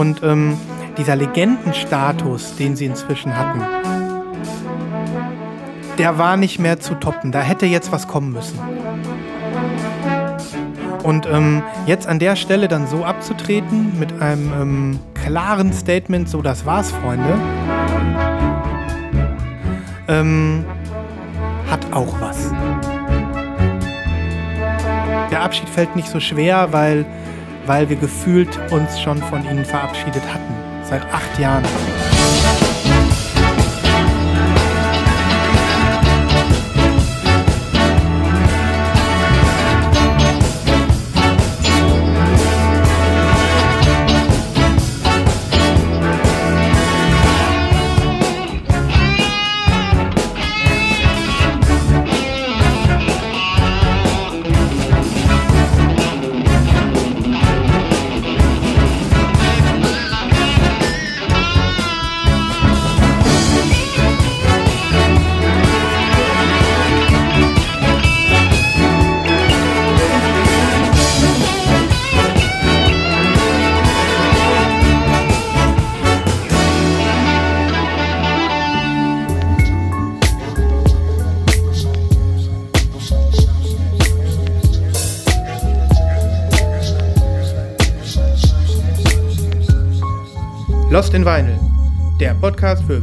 Und ähm, dieser Legendenstatus, den sie inzwischen hatten, der war nicht mehr zu toppen. Da hätte jetzt was kommen müssen. Und ähm, jetzt an der Stelle dann so abzutreten mit einem ähm, klaren Statement, so das war's, Freunde, ähm, hat auch was. Der Abschied fällt nicht so schwer, weil, weil wir gefühlt uns schon von ihnen verabschiedet hatten. Seit acht Jahren.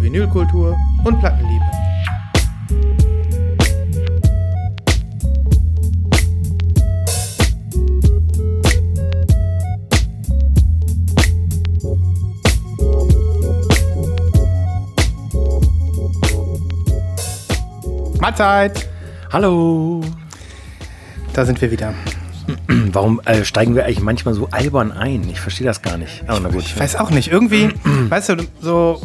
Vinylkultur und Plattenliebe. Mahlzeit! Hallo! Da sind wir wieder. Warum äh, steigen wir eigentlich manchmal so albern ein? Ich verstehe das gar nicht. Aber na gut. Ich weiß auch nicht. Irgendwie, weißt du, so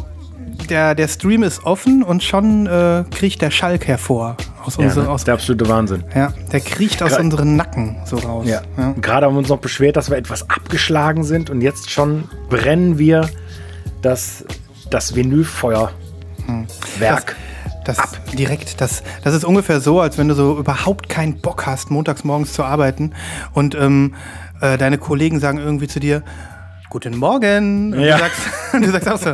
der, der Stream ist offen und schon äh, kriecht der Schalk hervor. Aus ja, unsere, ne? aus, der absolute Wahnsinn. Ja, der kriecht aus Gra unseren Nacken so raus. Ja. ja. Gerade haben wir uns noch beschwert, dass wir etwas abgeschlagen sind und jetzt schon brennen wir das, das Vinylfeuerwerk. Hm. Das ab. direkt, das, das ist ungefähr so, als wenn du so überhaupt keinen Bock hast, montags morgens zu arbeiten und ähm, äh, deine Kollegen sagen irgendwie zu dir, Guten Morgen. Und ja. du, sagst, du sagst auch so,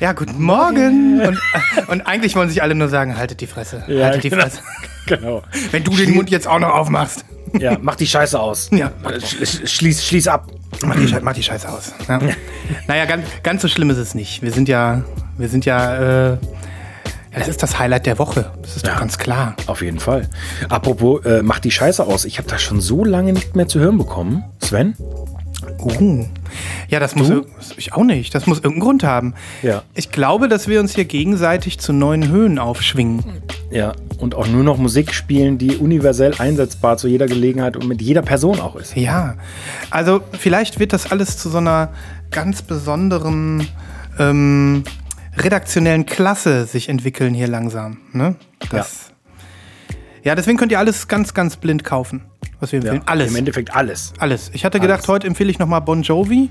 ja, guten Morgen. Und, äh, und, eigentlich wollen sich alle nur sagen, haltet die Fresse. Ja, haltet die genau. Fresse. Genau. Wenn du den Mund jetzt auch noch aufmachst. Ja, mach die Scheiße aus. Ja. Schließ, schließ ab. Mach die, mach die Scheiße aus. Ja. naja, ganz, ganz so schlimm ist es nicht. Wir sind ja, wir sind ja äh, ja, das ist das Highlight der Woche. Das ist ja, doch ganz klar. Auf jeden Fall. Apropos, äh, mach die Scheiße aus. Ich habe das schon so lange nicht mehr zu hören bekommen. Sven? Uh. Ja, das muss ich auch nicht. Das muss irgendeinen Grund haben. Ja. Ich glaube, dass wir uns hier gegenseitig zu neuen Höhen aufschwingen. Ja, und auch nur noch Musik spielen, die universell einsetzbar zu jeder Gelegenheit und mit jeder Person auch ist. Ja. Also vielleicht wird das alles zu so einer ganz besonderen ähm, redaktionellen Klasse sich entwickeln hier langsam. Ne? Das, ja. ja, deswegen könnt ihr alles ganz, ganz blind kaufen, was wir empfehlen. Ja, alles. Im Endeffekt alles. Alles. Ich hatte gedacht, alles. heute empfehle ich nochmal Bon Jovi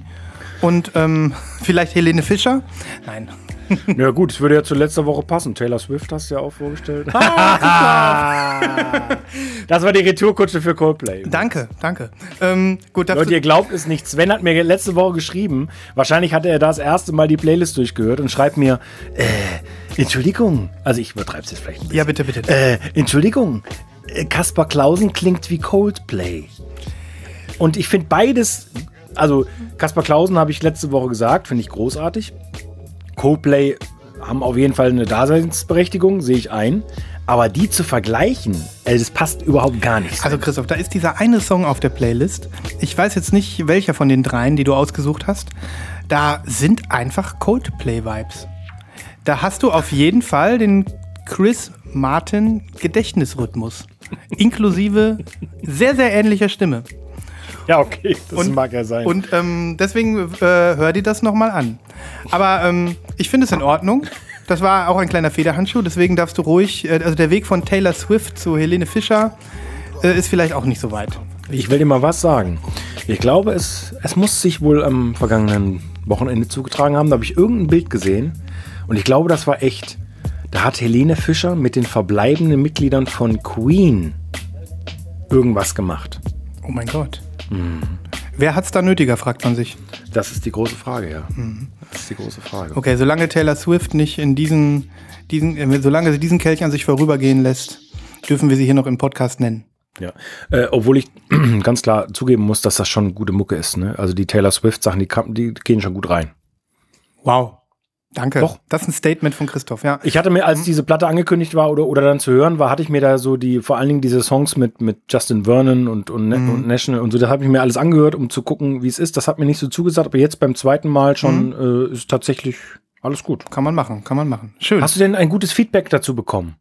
und ähm, vielleicht Helene Fischer. Nein. Ja gut, es würde ja zu letzter Woche passen. Taylor Swift hast du ja auch vorgestellt. Ah, das war die Retourkutsche für Coldplay. Danke, danke. Ähm, gut, Leute, ihr glaubt es nicht. Sven hat mir letzte Woche geschrieben, wahrscheinlich hatte er das erste Mal die Playlist durchgehört und schreibt mir, äh, Entschuldigung, also ich übertreibe es jetzt vielleicht ein bisschen. Ja, bitte, bitte. Äh, Entschuldigung, Kaspar Klausen klingt wie Coldplay. Und ich finde beides, also Kaspar Klausen habe ich letzte Woche gesagt, finde ich großartig. Coldplay haben auf jeden Fall eine Daseinsberechtigung, sehe ich ein. Aber die zu vergleichen, ey, das passt überhaupt gar nicht. Also Christoph, da ist dieser eine Song auf der Playlist. Ich weiß jetzt nicht, welcher von den dreien, die du ausgesucht hast. Da sind einfach Coldplay-Vibes. Da hast du auf jeden Fall den Chris Martin Gedächtnisrhythmus. Inklusive sehr, sehr ähnlicher Stimme. Ja, okay, das und, mag ja sein. Und ähm, deswegen äh, hör dir das nochmal an. Aber ähm, ich finde es in Ordnung. Das war auch ein kleiner Federhandschuh, deswegen darfst du ruhig, äh, also der Weg von Taylor Swift zu Helene Fischer äh, ist vielleicht auch nicht so weit. Ich will dir mal was sagen. Ich glaube, es, es muss sich wohl am vergangenen Wochenende zugetragen haben. Da habe ich irgendein Bild gesehen und ich glaube, das war echt. Da hat Helene Fischer mit den verbleibenden Mitgliedern von Queen irgendwas gemacht. Oh mein Gott. Mhm. Wer hat es da nötiger, fragt man sich. das ist die große Frage, ja. Das ist die große Frage. Okay, solange Taylor Swift nicht in diesen, diesen äh, solange sie diesen Kelch an sich vorübergehen lässt, dürfen wir sie hier noch im Podcast nennen. Ja. Äh, obwohl ich ganz klar zugeben muss, dass das schon gute Mucke ist. Ne? Also die Taylor Swift-Sachen, die, die gehen schon gut rein. Wow. Danke. Doch. Das ist ein Statement von Christoph, ja. Ich hatte mir, als diese Platte angekündigt war oder, oder dann zu hören war, hatte ich mir da so die, vor allen Dingen diese Songs mit, mit Justin Vernon und, und, Ne- und National und so, das habe ich mir alles angehört, um zu gucken, wie es ist. Das hat mir nicht so zugesagt, aber jetzt beim zweiten Mal schon äh, ist tatsächlich alles gut. Kann man machen, kann man machen. Schön. Hast du denn ein gutes Feedback dazu bekommen?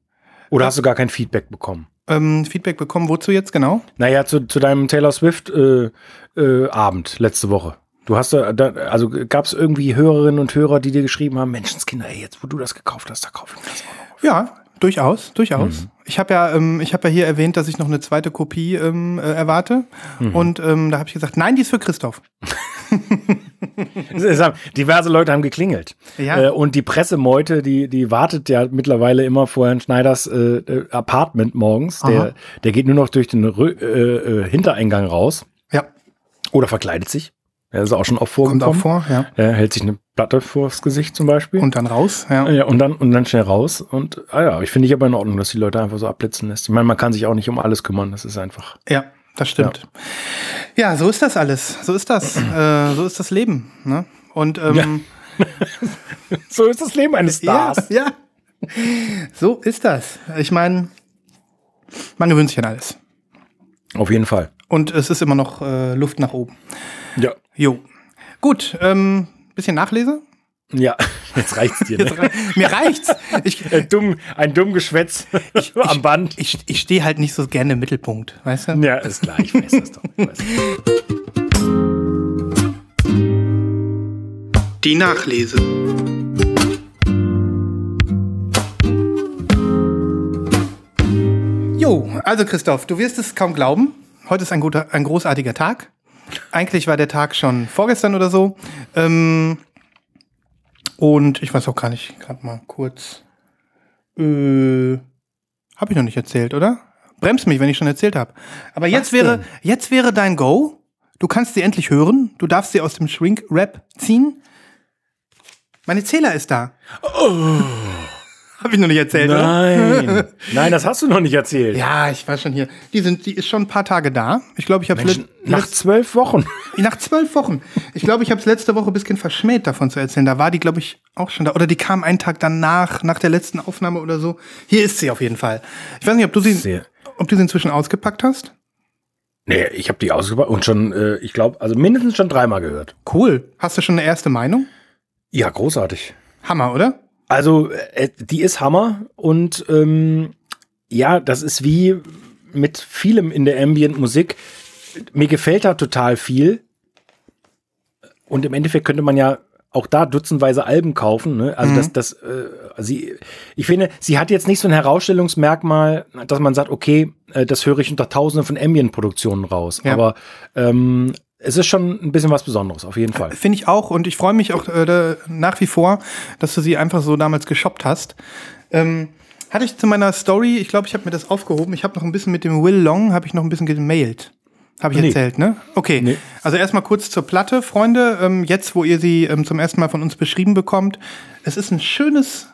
Oder hast du gar kein Feedback bekommen? ähm, Feedback bekommen, wozu jetzt genau? Naja, zu, zu deinem Taylor Swift äh, äh, Abend letzte Woche. Du hast da, also gab es irgendwie Hörerinnen und Hörer, die dir geschrieben haben, Menschenskinder, ey, jetzt wo du das gekauft hast, da kauf ich das auch. Ja, durchaus, durchaus. Mhm. Ich habe ja, ähm, ich habe ja hier erwähnt, dass ich noch eine zweite Kopie ähm, äh, erwarte. Mhm. Und ähm, da habe ich gesagt, nein, die ist für Christoph. Diverse Leute haben geklingelt. Ja. Äh, und die Pressemeute, die, die wartet ja mittlerweile immer vor Herrn Schneiders äh, äh, Apartment morgens. Der, der geht nur noch durch den Rö äh, äh, Hintereingang raus Ja, oder verkleidet sich. Das ist auch schon oft kommt vorgekommen. auch vor, ja. Er hält sich eine Platte vors Gesicht zum Beispiel. Und dann raus, ja. Ja, und dann, und dann schnell raus. Und ah ja, ich finde ich aber in Ordnung, dass die Leute einfach so abblitzen lässt. Ich meine, man kann sich auch nicht um alles kümmern. Das ist einfach. Ja, das stimmt. Ja, so ist das alles. So ist das. äh, so ist das Leben. Ne? Und ähm, So ist das Leben eines ja, Stars. ja. So ist das. Ich meine, man gewöhnt sich an alles. Auf jeden Fall. Und es ist immer noch äh, Luft nach oben. Ja. Jo. Gut, ähm, bisschen Nachlese. Ja, jetzt reicht's dir. Jetzt Ne? rei- Mir reicht's. Ich, Äh, dumm, ein dumm Geschwätz am Band. ich, ich stehe halt nicht so gerne im Mittelpunkt, weißt du? Ja, ist klar, ich weiß das doch. Ich weiß das. Die Nachlese. Jo, also Christoph, du wirst es kaum glauben. Heute ist ein, guter, ein großartiger Tag. Eigentlich war der Tag schon vorgestern oder so. Ähm, und ich weiß auch gar nicht, gerade mal kurz. Äh, habe ich noch nicht erzählt, oder? Bremst mich, wenn ich schon erzählt habe. Aber jetzt wäre, denn? jetzt wäre dein Go. Du kannst sie endlich hören. Du darfst sie aus dem Shrink-Rap ziehen. Meine Zähler ist da. Oh. Hab ich noch nicht erzählt, oder? Nein. Nein, das hast du noch nicht erzählt. Ja, ich war schon hier. Die sind, die ist schon ein paar Tage da. Ich glaube, ich habe Mensch, nach zwölf Wochen. nach zwölf Wochen. Ich glaube, ich habe es letzte Woche ein bisschen verschmäht, davon zu erzählen. Da war die, glaube ich, auch schon da. Oder die kam einen Tag danach, nach der letzten Aufnahme oder so. Hier ist sie auf jeden Fall. Ich weiß nicht, ob du sie, Sehr. ob du sie inzwischen ausgepackt hast. Nee, ich habe die ausgepackt und schon, äh, ich glaube, also mindestens schon dreimal gehört. Cool. Hast du schon eine erste Meinung? Ja, großartig. Hammer, oder? Also, äh, die ist Hammer und ähm, ja, das ist wie mit vielem in der Ambient-Musik. Mir gefällt da total viel. Und im Endeffekt könnte man ja auch da dutzendweise Alben kaufen. Ne? Also das, das, äh, sie, ich finde, sie hat jetzt nicht so ein Herausstellungsmerkmal, dass man sagt, okay, äh, das höre ich unter Tausenden von Ambient-Produktionen raus. Ja. Aber ähm, es ist schon ein bisschen was Besonderes, auf jeden Fall. Finde ich auch. Und ich freue mich auch äh, nach wie vor, dass du sie einfach so damals geshoppt hast. Ähm, hatte ich zu meiner Story, ich glaube, ich habe mir das aufgehoben. Ich habe noch ein bisschen mit dem Will Long, habe ich noch ein bisschen gemailt. Habe ich Nee. erzählt, ne? Okay. Nee. Also erstmal kurz zur Platte, Freunde. Ähm, jetzt, wo ihr sie ähm, zum ersten Mal von uns beschrieben bekommt. Es ist ein schönes,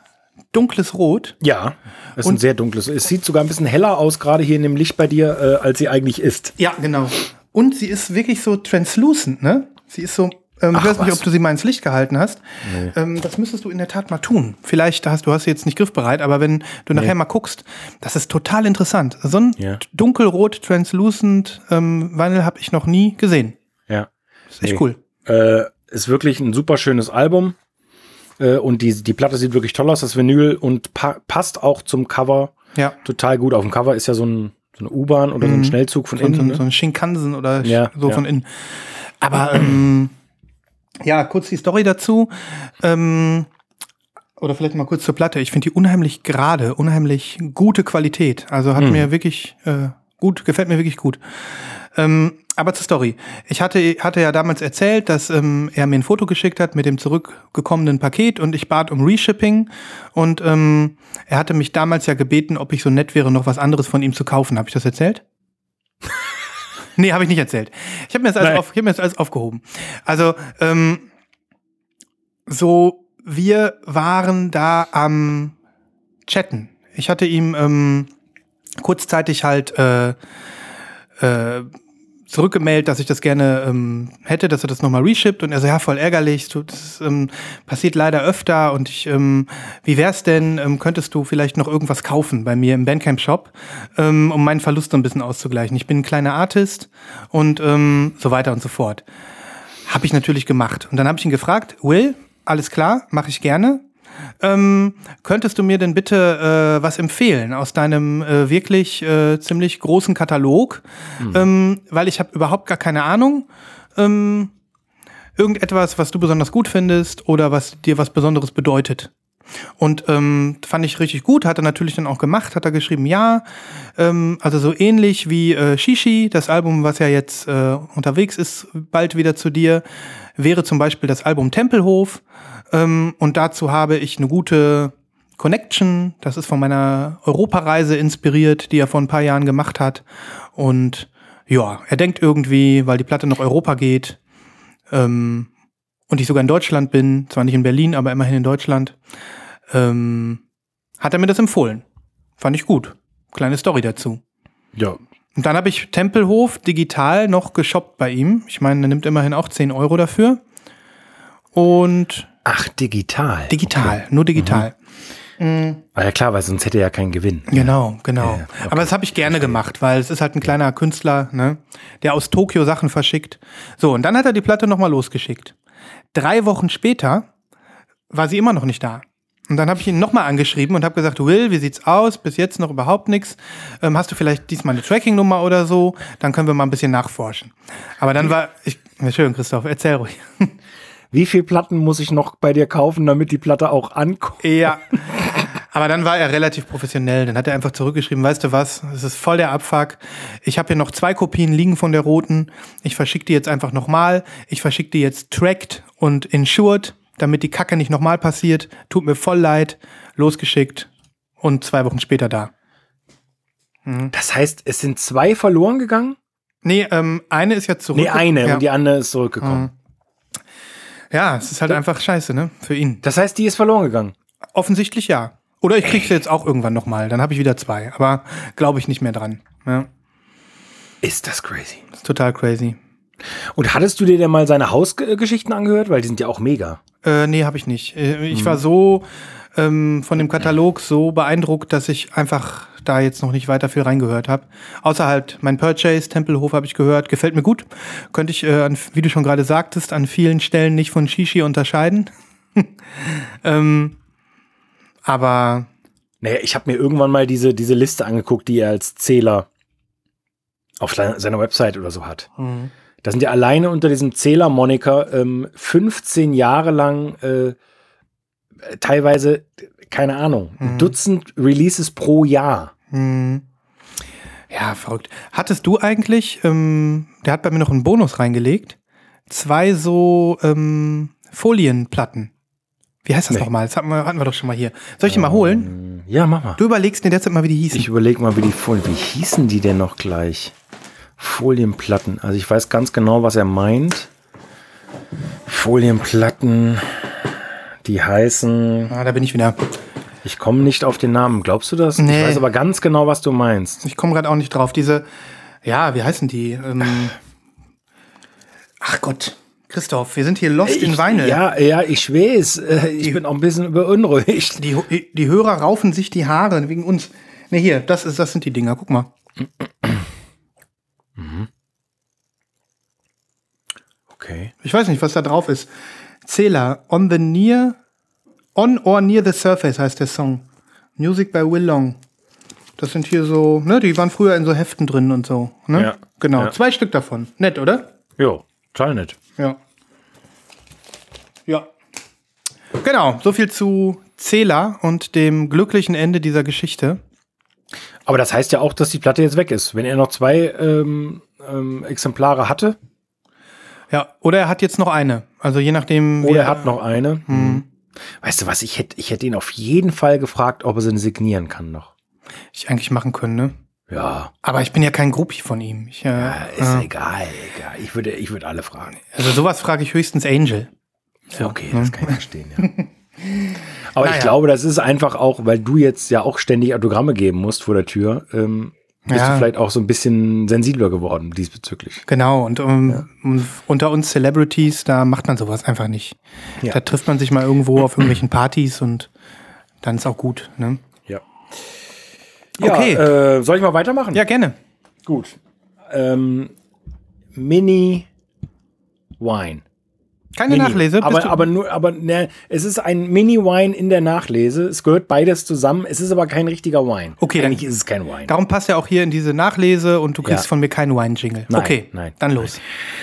dunkles Rot. Ja, es ist Und- ein sehr dunkles. Es sieht sogar ein bisschen heller aus, gerade hier in dem Licht bei dir, äh, als sie eigentlich ist. Ja, genau. Und sie ist wirklich so translucent, ne? Sie ist so, ähm, ich Ach, weiß nicht, was. ob du sie mal ins Licht gehalten hast. Ähm, das müsstest du in der Tat mal tun. Vielleicht hast du hast sie jetzt nicht griffbereit, aber wenn du nachher mal guckst, das ist total interessant. So ein Ja. dunkelrot, translucent ähm, Vinyl habe ich noch nie gesehen. Ja. ist echt Nee. cool. Äh, ist wirklich ein super schönes Album. Äh, und die, die Platte sieht wirklich toll aus, das Vinyl, und pa passt auch zum Cover Ja. total gut. Auf dem Cover ist ja so, ein, so eine U-Bahn oder so ein Schnellzug von Mhm. So, so, innen. so ne? ein Shinkansen oder Ja, so ja. von innen. Aber ähm, ja, kurz die Story dazu. Ähm, oder vielleicht mal kurz zur Platte. Ich finde die unheimlich gerade, unheimlich gute Qualität. Also Mhm. hat mir wirklich äh, gut, gefällt mir wirklich gut. Ähm, aber zur Story. Ich hatte, hatte ja damals erzählt, dass ähm, er mir ein Foto geschickt hat mit dem zurückgekommenen Paket und ich bat um Reshipping. Und ähm, er hatte mich damals ja gebeten, ob ich so nett wäre, noch was anderes von ihm zu kaufen. Habe ich das erzählt? Nee, habe ich nicht erzählt. Ich habe mir, das alles auf, ich hab mir das alles aufgehoben. Also, ähm, so, wir waren da am Chatten. Ich hatte ihm ähm, kurzzeitig halt äh, äh, zurückgemeldet, dass ich das gerne ähm, hätte, dass er das nochmal reshippt und er so, ja, voll ärgerlich, das ähm, passiert leider öfter und ich, ähm, wie wär's denn, ähm, könntest du vielleicht noch irgendwas kaufen bei mir im Bandcamp-Shop, ähm, um meinen Verlust so ein bisschen auszugleichen. Ich bin ein kleiner Artist und ähm, so weiter und so fort. Habe ich natürlich gemacht. Und dann habe ich ihn gefragt, Will, alles klar, mache ich gerne. Ähm, könntest du mir denn bitte äh, was empfehlen aus deinem äh, wirklich äh, ziemlich großen Katalog? Ähm, weil ich habe überhaupt gar keine Ahnung. Ähm, irgendetwas, was du besonders gut findest oder was dir was Besonderes bedeutet. Und ähm, fand ich richtig gut, hat er natürlich dann auch gemacht, hat er geschrieben, ja, ähm, also so ähnlich wie äh, Shishi, das Album, was ja jetzt äh, unterwegs ist, bald wieder zu dir, wäre zum Beispiel das Album Tempelhof. Ähm, und dazu habe ich eine gute Connection, das ist von meiner Europareise inspiriert, die er vor ein paar Jahren gemacht hat. Und ja, er denkt irgendwie, weil die Platte nach Europa geht, ähm, und ich sogar in Deutschland bin, zwar nicht in Berlin, aber immerhin in Deutschland, ähm, hat er mir das empfohlen. Fand ich gut. Kleine Story dazu. Ja. Und dann habe ich Tempelhof digital noch geshoppt bei ihm. Ich meine, er nimmt immerhin auch 10 Euro dafür. Und Ach, digital. digital, nur digital. Ah, ja klar, weil sonst hätte er ja keinen Gewinn. Genau, genau. Ja, okay. Aber das habe ich gerne gemacht, weil es ist halt ein kleiner Künstler, ne, der aus Tokio Sachen verschickt. So, und dann hat er die Platte nochmal losgeschickt. Drei Wochen später war sie immer noch nicht da. Und dann habe ich ihn nochmal angeschrieben und habe gesagt, Will, wie sieht's aus? Bis jetzt noch überhaupt nichts. Ähm, hast du vielleicht diesmal eine Tracking-Nummer oder so? Dann können wir mal ein bisschen nachforschen. Aber dann war ich. Schön, Christoph, erzähl ruhig. Wie viel Platten muss ich noch bei dir kaufen, damit die Platte auch ankommt? Ja. Aber dann war er relativ professionell. Dann hat er einfach zurückgeschrieben, weißt du was, es ist voll der Abfuck. Ich habe hier noch zwei Kopien liegen von der roten. Ich verschicke die jetzt einfach nochmal. Ich verschicke die jetzt tracked und insured, damit die Kacke nicht nochmal passiert. Tut mir voll leid. Losgeschickt und zwei Wochen später da. Das heißt, es sind zwei verloren gegangen? Nee, ähm, eine ist ja zurück. Nee, eine Ja. und die andere ist zurückgekommen. ja, es ist halt einfach scheiße, ne? Für ihn. Das heißt, die ist verloren gegangen. Offensichtlich ja. Oder ich krieg sie jetzt auch irgendwann nochmal. Dann habe ich wieder zwei. Aber glaube ich nicht mehr dran. Ja, Ist das crazy. ist total crazy. Und hattest du dir denn mal seine Hausgeschichten angehört? Weil die sind ja auch mega. Äh, nee, habe ich nicht. Äh, Ich war so ähm, von dem Katalog so beeindruckt, dass ich einfach da jetzt noch nicht weiter viel reingehört habe. Außer halt mein Purchase, Tempelhof habe ich gehört. Gefällt mir gut. Könnte ich, äh, an, wie du schon gerade sagtest, an vielen Stellen nicht von Shishi unterscheiden. ähm, aber Naja, ich habe mir irgendwann mal diese, diese Liste angeguckt, die er als Zähler auf seiner Website oder so hat. Da sind ja alleine unter diesem Zähler-Moniker ähm, 15 Jahre lang äh, teilweise, keine Ahnung, ein Dutzend Releases pro Jahr. Hm. Ja, verrückt. Hattest du eigentlich, ähm, der hat bei mir noch einen Bonus reingelegt, zwei so ähm, Folienplatten. Wie heißt das Nee. nochmal? Das hatten wir, hatten wir doch schon mal hier. Soll ich die mal holen? Ja, mach mal. Du überlegst dir derzeit mal, wie die hießen. Ich überlege mal, wie die Folien, wie hießen die denn noch gleich? Folienplatten. Also ich weiß ganz genau, was er meint. Folienplatten, die heißen, ah, da bin ich wieder. ich komme nicht auf den Namen. Glaubst du das? Nee. Ich weiß aber ganz genau, was du meinst. Ich komme gerade auch nicht drauf. Diese, ja, wie heißen die? Ähm, ach Gott, Christoph, wir sind hier lost in Ich- Weine. Ja, ja, ich weiß. Äh, Ich bin auch ein bisschen beunruhigt. Die, die Hörer raufen sich die Haare wegen uns. Ne, hier, das, ist, das sind die Dinger. Guck mal. Okay. Ich weiß nicht, was da drauf ist. Zähler, on the near, on or near the surface heißt der Song. Music by Will Long. Das sind hier so, ne, die waren früher in so Heften drin und so. Ne? Ja. Genau, Ja. zwei Stück davon. Nett, oder? Jo, total nett. Ja. Ja. Genau, so viel zu Zähler und dem glücklichen Ende dieser Geschichte. Aber das heißt ja auch, dass die Platte jetzt weg ist. Wenn er noch zwei ähm, ähm, Exemplare hatte, Ja, oder er hat jetzt noch eine. Also je nachdem. oder er hat noch eine. Hm. Hm. Weißt du was, ich hätte ich hätte ihn auf jeden Fall gefragt, ob er sie signieren kann noch. Ich eigentlich machen können, ne? Ja. Aber ich bin ja kein Groupie von ihm. Ich, äh, ja ist äh, egal, egal. Ich würde, ich würde alle fragen. Also sowas frage ich höchstens Angel. Ja, okay, das kann ich verstehen, ja. Aber ich Naja. glaube, das ist einfach auch, weil du jetzt ja auch ständig Autogramme geben musst vor der Tür, ähm, bist Ja. du vielleicht auch so ein bisschen sensibler geworden diesbezüglich. Genau, und um, um, unter uns Celebrities, da macht man sowas einfach nicht. Ja. Da trifft man sich mal irgendwo auf irgendwelchen Partys und dann ist auch gut. Ne? Ja. Okay. Äh, soll ich mal weitermachen? Ja, gerne. gut. Ähm, Mini Wine. Keine Mini. Nachlese. Aber, aber nur, aber ne, es ist ein Mini-Wine in der Nachlese. Es gehört beides zusammen. Es ist aber kein richtiger Wine. Okay, dann- Eigentlich ist es kein Wine. Darum passt ja auch hier in diese Nachlese und du kriegst Ja. von mir keinen Wine-Jingle. Okay, nein, dann los.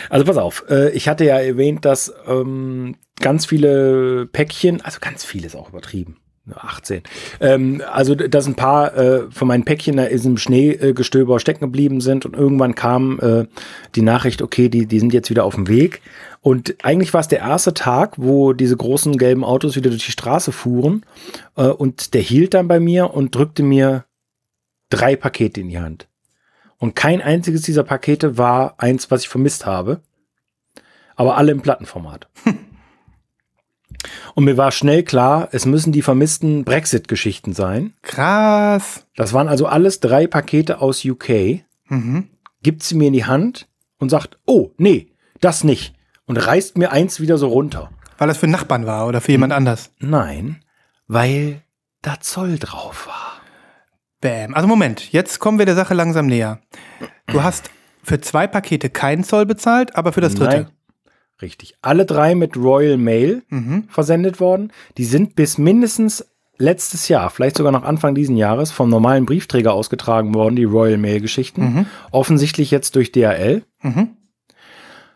Also pass auf, äh, ich hatte ja erwähnt, dass ähm, ganz viele Päckchen, also ganz viele ist auch übertrieben. Nur 18. Ähm, also, dass ein paar äh, von meinen Päckchen da in diesem Schneegestöber stecken geblieben sind und irgendwann kam äh, die Nachricht, okay, die, die sind jetzt wieder auf dem Weg. Und eigentlich war es der erste Tag, wo diese großen gelben Autos wieder durch die Straße fuhren. Äh, und der hielt dann bei mir und drückte mir drei Pakete in die Hand. Und kein einziges dieser Pakete war eins, was ich vermisst habe. Aber alle im Plattenformat. Und mir war schnell klar, es müssen die vermissten Brexit-Geschichten sein. Krass. Das waren also alles drei Pakete aus UK. Mhm. Gibt sie mir in die Hand und sagt, oh, nee, das nicht. Und reißt mir eins wieder so runter. Weil das für Nachbarn war oder für jemand anders. Nein, weil da Zoll drauf war. Bäm. Also Moment, jetzt kommen wir der Sache langsam näher. Du hast für zwei Pakete keinen Zoll bezahlt, aber für das dritte. Nein. Richtig. Alle drei mit Royal Mail Mhm. versendet worden. Die sind bis mindestens letztes Jahr, vielleicht sogar noch Anfang diesen Jahres, vom normalen Briefträger ausgetragen worden, die Royal Mail-Geschichten. Mhm. Offensichtlich jetzt durch DHL. Mhm.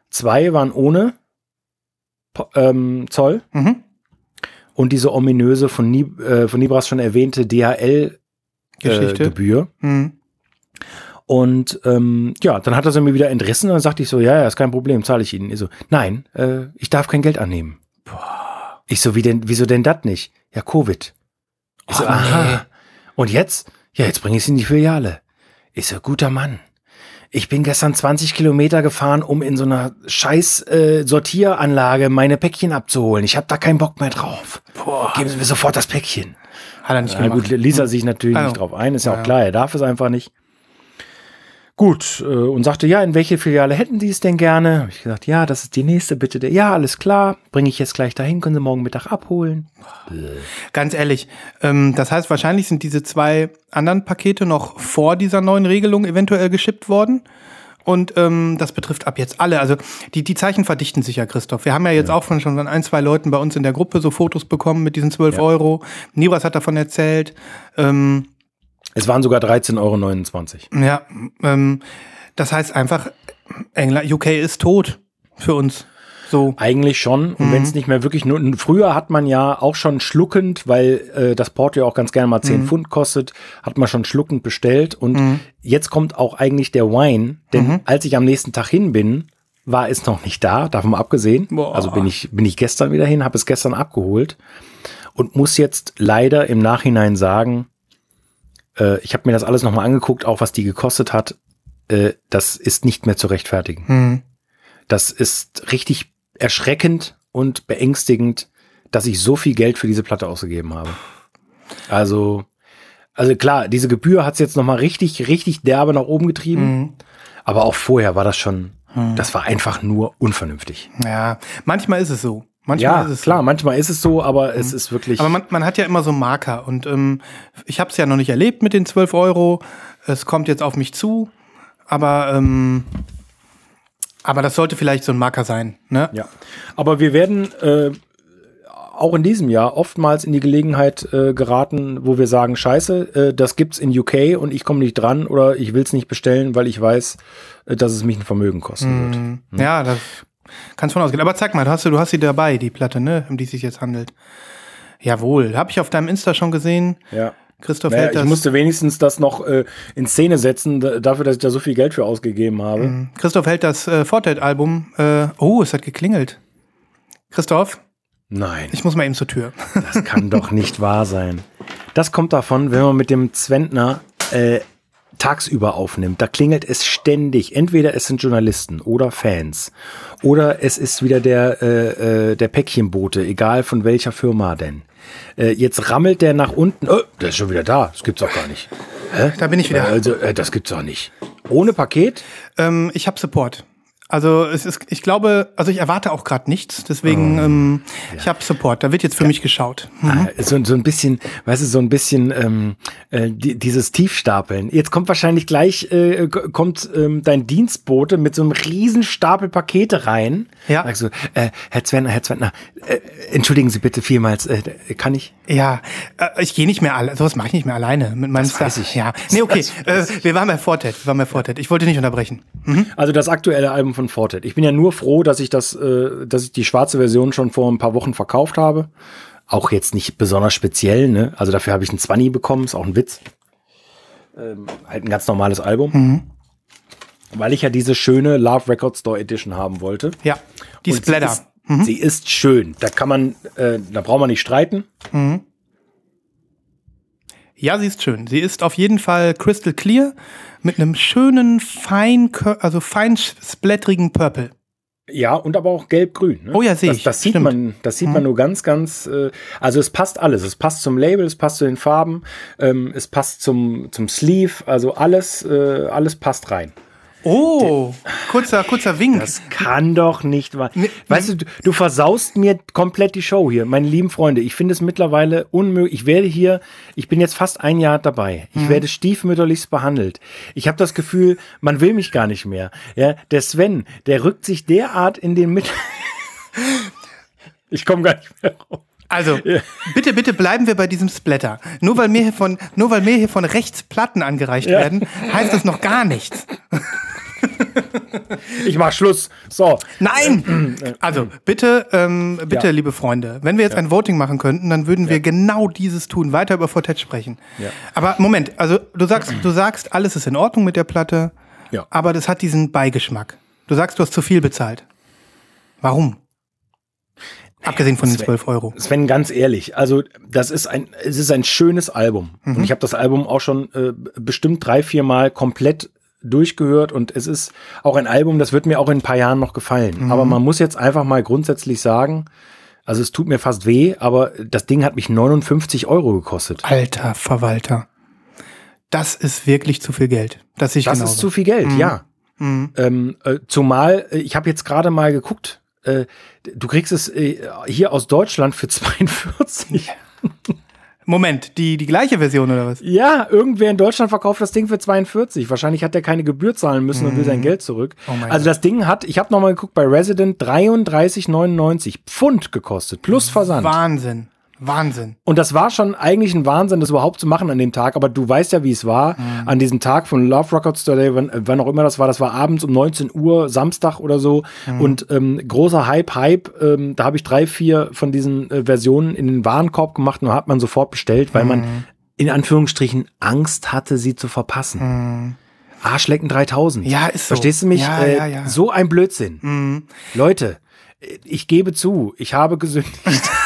Zwei waren ohne ähm, Zoll. Mhm. Und diese ominöse von, Nib äh, von Nibras schon erwähnte DHL-Gebühr. Äh, Gebühr. Und ähm, ja, dann hat er sie mir wieder entrissen und dann sagte ich so, ja, ja, ist kein Problem, zahle ich Ihnen. Ich so, nein, äh, ich darf kein Geld annehmen. Ich so, wie denn, wieso denn das nicht? Ja, Covid. Ich so, Oh, aha. nee. Und jetzt? Ja, jetzt bringe ich sie in die Filiale. Ich so, guter Mann. Ich bin gestern 20 Kilometer gefahren, um in so einer scheiß äh, Sortieranlage meine Päckchen abzuholen. Ich habe da keinen Bock mehr drauf. Boah. Geben Sie mir sofort das Päckchen. Hat er nicht Na gut, gemacht. ließ er sich natürlich Ah, nicht drauf ein, ist ja ja, auch klar, er darf es einfach nicht. Gut, äh, und sagte, ja, in welche Filiale hätten Sie es denn gerne? Hab ich gesagt, ja, das ist die nächste, bitte. Der, ja, alles klar, bringe ich jetzt gleich dahin, können Sie morgen Mittag abholen. Ganz ehrlich, ähm, das heißt, wahrscheinlich sind diese zwei anderen Pakete noch vor dieser neuen Regelung eventuell geschippt worden. Und ähm, das betrifft ab jetzt alle. Also die, die Zeichen verdichten sich ja, Christoph. Wir haben ja jetzt auch von schon von ein, zwei Leuten bei uns in der Gruppe so Fotos bekommen mit diesen 12 Ja. Euro. Nibras hat davon erzählt. Ähm, Es waren sogar 13,29 Euro. ja, ähm, das heißt einfach, England, UK ist tot für uns. So. Eigentlich schon. Und Mhm. wenn es nicht mehr wirklich nur. Früher hat man ja auch schon schluckend, weil äh, das Porto ja auch ganz gerne mal Mhm. 10 Pfund kostet, hat man schon schluckend bestellt. Und jetzt kommt auch eigentlich der Wine. Denn Mhm. als ich am nächsten Tag hin bin, war es noch nicht da, davon abgesehen. Boah. Also bin ich, bin ich gestern wieder hin, habe es gestern abgeholt und muss jetzt leider im Nachhinein sagen, äh, ich habe mir das alles nochmal angeguckt, auch was die gekostet hat. Äh, das ist nicht mehr zu rechtfertigen. Hm. Das ist richtig erschreckend und beängstigend, dass ich so viel Geld für diese Platte ausgegeben habe. Also, also klar, diese Gebühr hat es jetzt nochmal richtig, richtig derbe nach oben getrieben. Mhm. Aber auch vorher war das schon, das war einfach nur unvernünftig. Ja, manchmal ist es so. Manchmal Ja, ist es klar, so. manchmal ist es so, aber es ist wirklich. Aber man, man hat ja immer so Marker und ähm, ich habe es ja noch nicht erlebt mit den 12 Euro. Es kommt jetzt auf mich zu, aber, ähm, aber das sollte vielleicht so ein Marker sein. Ne? Ja. Aber wir werden äh, auch in diesem Jahr oftmals in die Gelegenheit äh, geraten, wo wir sagen, scheiße, äh, das gibt's in UK und ich komme nicht dran oder ich will's nicht bestellen, weil ich weiß, äh, dass es mich ein Vermögen kosten wird. Mhm. Ja, das kannst von ausgehen. Aber zeig mal, du hast, du hast sie dabei, die Platte, ne, um die es sich jetzt handelt. Jawohl, habe ich auf deinem Insta schon gesehen. Ja. Christoph Naja, hält ich das. musste wenigstens das noch äh, in Szene setzen, da- dafür, dass ich da so viel Geld für ausgegeben habe. Christoph hält das äh, Fortnite-Album. Äh, oh, es hat geklingelt. Christoph, Nein, ich muss mal eben zur Tür. das kann doch nicht wahr sein. Das kommt davon, wenn man mit dem Zwentner äh, tagsüber aufnimmt, da klingelt es ständig. Entweder es sind Journalisten oder Fans oder es ist wieder der, äh, äh, der Päckchenbote, egal von welcher Firma denn. Äh, jetzt rammelt der nach unten. Oh, der ist schon wieder da. Das gibt's auch gar nicht. Hä? Da bin ich wieder. Also, äh, das gibt's auch nicht. Ohne Paket? Ähm, ich habe Support. Also es ist, ich glaube, also ich erwarte auch gerade nichts, deswegen oh, ähm, ja. ich habe Support. Da wird jetzt für ja. mich geschaut. Mhm. Ah, so, so ein bisschen, weißt du, so ein bisschen ähm, äh, die, dieses Tiefstapeln. Jetzt kommt wahrscheinlich gleich äh, kommt ähm, dein Dienstbote mit so einem riesen Stapel Pakete rein. Ja. Sagst du, äh, Herr Zwentner, Herr Zwentner, äh, entschuldigen Sie bitte vielmals, äh, kann ich? Ja, äh, ich gehe nicht mehr alle, sowas mache ich nicht mehr alleine mit meinem das weiß ich. Ja, nee, okay. Äh, wir waren bei Fortet, wir waren bei Fortet. Ich wollte nicht unterbrechen. Mhm. Also das aktuelle Album von Fortet. Ich bin ja nur froh, dass ich das, äh, dass ich die schwarze Version schon vor ein paar Wochen verkauft habe. Auch jetzt nicht besonders speziell, ne? Also dafür habe ich einen 20 bekommen, ist auch ein Witz. Ähm, halt ein ganz normales Album. Mhm. Weil ich ja diese schöne Love Record Store Edition haben wollte. Ja, die Splatter. Sie ist, mhm. sie ist schön. Da kann man, äh, da braucht man nicht streiten. Mhm. Ja, sie ist schön. Sie ist auf jeden Fall crystal clear mit einem schönen, fein, also fein splatterigen Purple. Ja, und aber auch gelb-grün. Ne? Oh ja, sehe ich. Das sieht man, das sieht mhm. man nur ganz, ganz. Äh, also es passt alles. Es passt zum Label, es passt zu den Farben, ähm, es passt zum zum Sleeve. Also alles, äh, alles passt rein. Oh, kurzer, kurzer Wink. Das kann doch nicht wahr. Weißt du, du, versaust mir komplett die Show hier, meine lieben Freunde. Ich finde es mittlerweile unmöglich. Ich werde hier, ich bin jetzt fast ein Jahr dabei. Ich mhm. werde stiefmütterlichst behandelt. Ich habe das Gefühl, man will mich gar nicht mehr. Ja, der Sven, der rückt sich derart in den Mit. ich komme gar nicht mehr raus. Also, bitte, bitte bleiben wir bei diesem Splatter. Nur weil mir hier von, nur weil mir hier von rechts Platten angereicht ja. werden, heißt das noch gar nichts. ich mach Schluss. So. Nein! Also, bitte, ähm, bitte, ja. liebe Freunde, wenn wir jetzt ja. ein Voting machen könnten, dann würden wir genau dieses tun, weiter über Fortet sprechen. Aber Moment, also du sagst, du sagst, alles ist in Ordnung mit der Platte, ja. aber das hat diesen Beigeschmack. Du sagst, du hast zu viel bezahlt. Warum? Abgesehen von den 12 Euro. Sven, ganz ehrlich, also das ist ein, es ist ein schönes Album. Mhm. Und ich habe das Album auch schon äh, bestimmt drei, vier Mal komplett durchgehört und es ist auch ein Album, das wird mir auch in ein paar Jahren noch gefallen. Mhm. Aber man muss jetzt einfach mal grundsätzlich sagen, also es tut mir fast weh, aber das Ding hat mich 59 Euro gekostet. Alter Verwalter. Das ist wirklich zu viel Geld. Das, ich das genauso. ist zu viel Geld, mhm. ja. Mhm. Ähm, äh, zumal, äh, ich habe jetzt gerade mal geguckt, äh, du kriegst es äh, hier aus Deutschland für 42. Moment, die, die gleiche Version oder was? Ja, irgendwer in Deutschland verkauft das Ding für 42. Wahrscheinlich hat der keine Gebühr zahlen müssen mhm. und will sein mhm. Geld zurück. Oh also das Ding hat, ich habe nochmal geguckt, bei Resident 33,99 Pfund gekostet, plus Versand. Wahnsinn. Wahnsinn. Und das war schon eigentlich ein Wahnsinn, das überhaupt zu machen an dem Tag. Aber du weißt ja, wie es war. Mhm. An diesem Tag von Love Records Day, wann, wann auch immer das war, das war abends um 19 Uhr, Samstag oder so. Mhm. Und ähm, großer Hype, Hype. Ähm, da habe ich drei, vier von diesen äh, Versionen in den Warenkorb gemacht und hat man sofort bestellt, weil mhm. man in Anführungsstrichen Angst hatte, sie zu verpassen. Mhm. Arschlecken 3000. Ja, ist so. Verstehst du mich? Ja, äh, ja, ja. So ein Blödsinn. Mhm. Leute, ich gebe zu, ich habe gesündigt.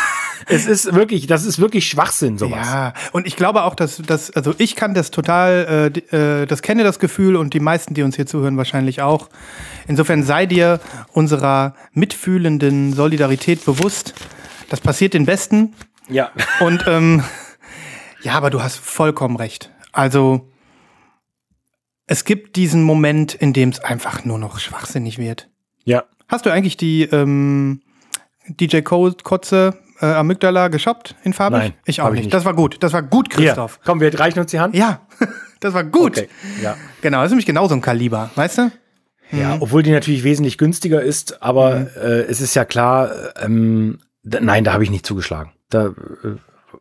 es ist wirklich, das ist wirklich Schwachsinn, sowas. Ja, und ich glaube auch, dass, dass also ich kann das total, äh, äh, das kenne das Gefühl und die meisten, die uns hier zuhören, wahrscheinlich auch. Insofern sei dir unserer mitfühlenden Solidarität bewusst. Das passiert den Besten. Ja. Und ähm, ja, aber du hast vollkommen recht. Also es gibt diesen Moment, in dem es einfach nur noch schwachsinnig wird. Ja. Hast du eigentlich die ähm, DJ Cole Kotze äh, Amygdala geshoppt in farbig? Nein, ich auch nicht. Ich nicht. Das war gut. Das war gut, Christoph. Hier, komm, wir reichen uns die Hand. Ja, das war gut. Okay. Ja. Genau, das ist nämlich genauso ein Kaliber, weißt du? Ja, mhm. obwohl die natürlich wesentlich günstiger ist, aber mhm. äh, es ist ja klar, ähm, nein, da habe ich nicht zugeschlagen. Da äh,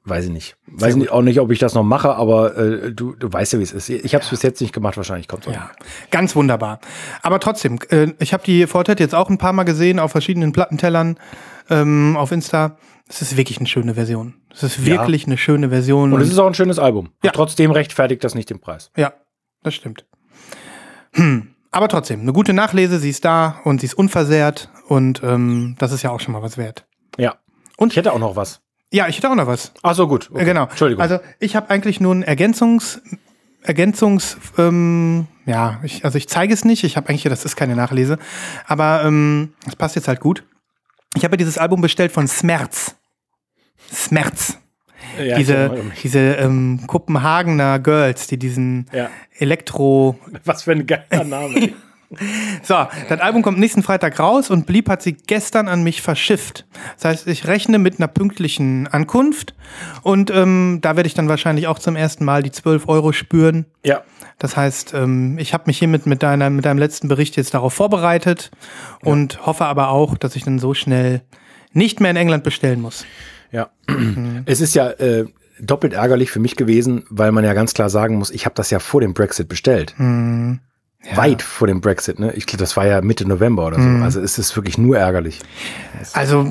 weiß ich nicht. Weiß nicht, auch nicht, ob ich das noch mache, aber äh, du, du weißt ja, wie es ist. Ich habe es ja. bis jetzt nicht gemacht, wahrscheinlich kommt es Ja, ganz wunderbar. Aber trotzdem, äh, ich habe die Fortet jetzt auch ein paar Mal gesehen auf verschiedenen Plattentellern ähm, auf Insta. Es ist wirklich eine schöne Version. Es ist wirklich ja. eine schöne Version. Und es ist auch ein schönes Album. Ja. Und trotzdem rechtfertigt das nicht den Preis. Ja, das stimmt. Hm. Aber trotzdem, eine gute Nachlese, sie ist da und sie ist unversehrt und ähm, das ist ja auch schon mal was wert. Ja. Und ich hätte auch noch was. Ja, ich hätte auch noch was. Ach so, gut. Okay. Genau. Entschuldigung. Also ich habe eigentlich nur ein Ergänzungs Ergänzungs, ähm, ja, ich, also ich zeige es nicht. Ich habe eigentlich, das ist keine Nachlese, aber ähm, das passt jetzt halt gut. Ich habe ja dieses Album bestellt von Smerz. Smerz. Ja, diese diese ähm, Kopenhagener Girls, die diesen Ja. Elektro Was für ein geiler Name. So, das Album kommt nächsten Freitag raus und Blieb hat sie gestern an mich verschifft. Das heißt, ich rechne mit einer pünktlichen Ankunft und ähm, da werde ich dann wahrscheinlich auch zum ersten Mal die 12 Euro spüren. ja. Das heißt, ähm, ich habe mich hiermit mit, deiner, mit deinem letzten Bericht jetzt darauf vorbereitet und hoffe aber auch, dass ich dann so schnell nicht mehr in England bestellen muss. Ja. Es ist ja äh, doppelt ärgerlich für mich gewesen, weil man ja ganz klar sagen muss, ich habe das ja vor dem Brexit bestellt. Weit vor dem Brexit, ne? Ich glaube, das war ja Mitte November oder so. Also es ist wirklich nur ärgerlich. Also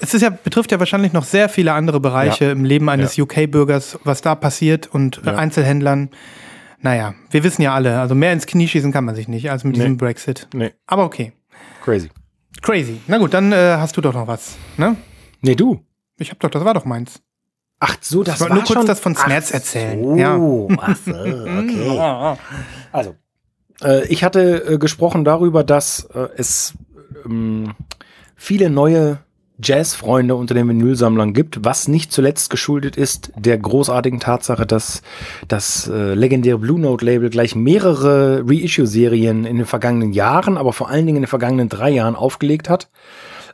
es ist ja, betrifft ja wahrscheinlich noch sehr viele andere Bereiche Ja. im Leben eines UK-Bürgers, was da passiert und Ja. Einzelhändlern. Naja, wir wissen ja alle, also mehr ins Knie schießen kann man sich nicht als mit Nee. diesem Brexit. Nee, Aber okay. crazy. Crazy. Na gut, dann äh, hast du doch noch was. Ne? Nee, du. Ich hab doch, das war doch meins. Ach so, das Ich wollte war nur kurz schon. das von Smerz erzählen. So, Ja. ach so, okay. Also, äh, ich hatte äh, gesprochen darüber, dass äh, es ähm, viele neue Jazzfreunde unter den Vinylsammlern gibt, was nicht zuletzt geschuldet ist der großartigen Tatsache, dass das äh, legendäre Blue Note Label gleich mehrere Reissue-Serien in den vergangenen Jahren, aber vor allen Dingen in den vergangenen drei Jahren aufgelegt hat.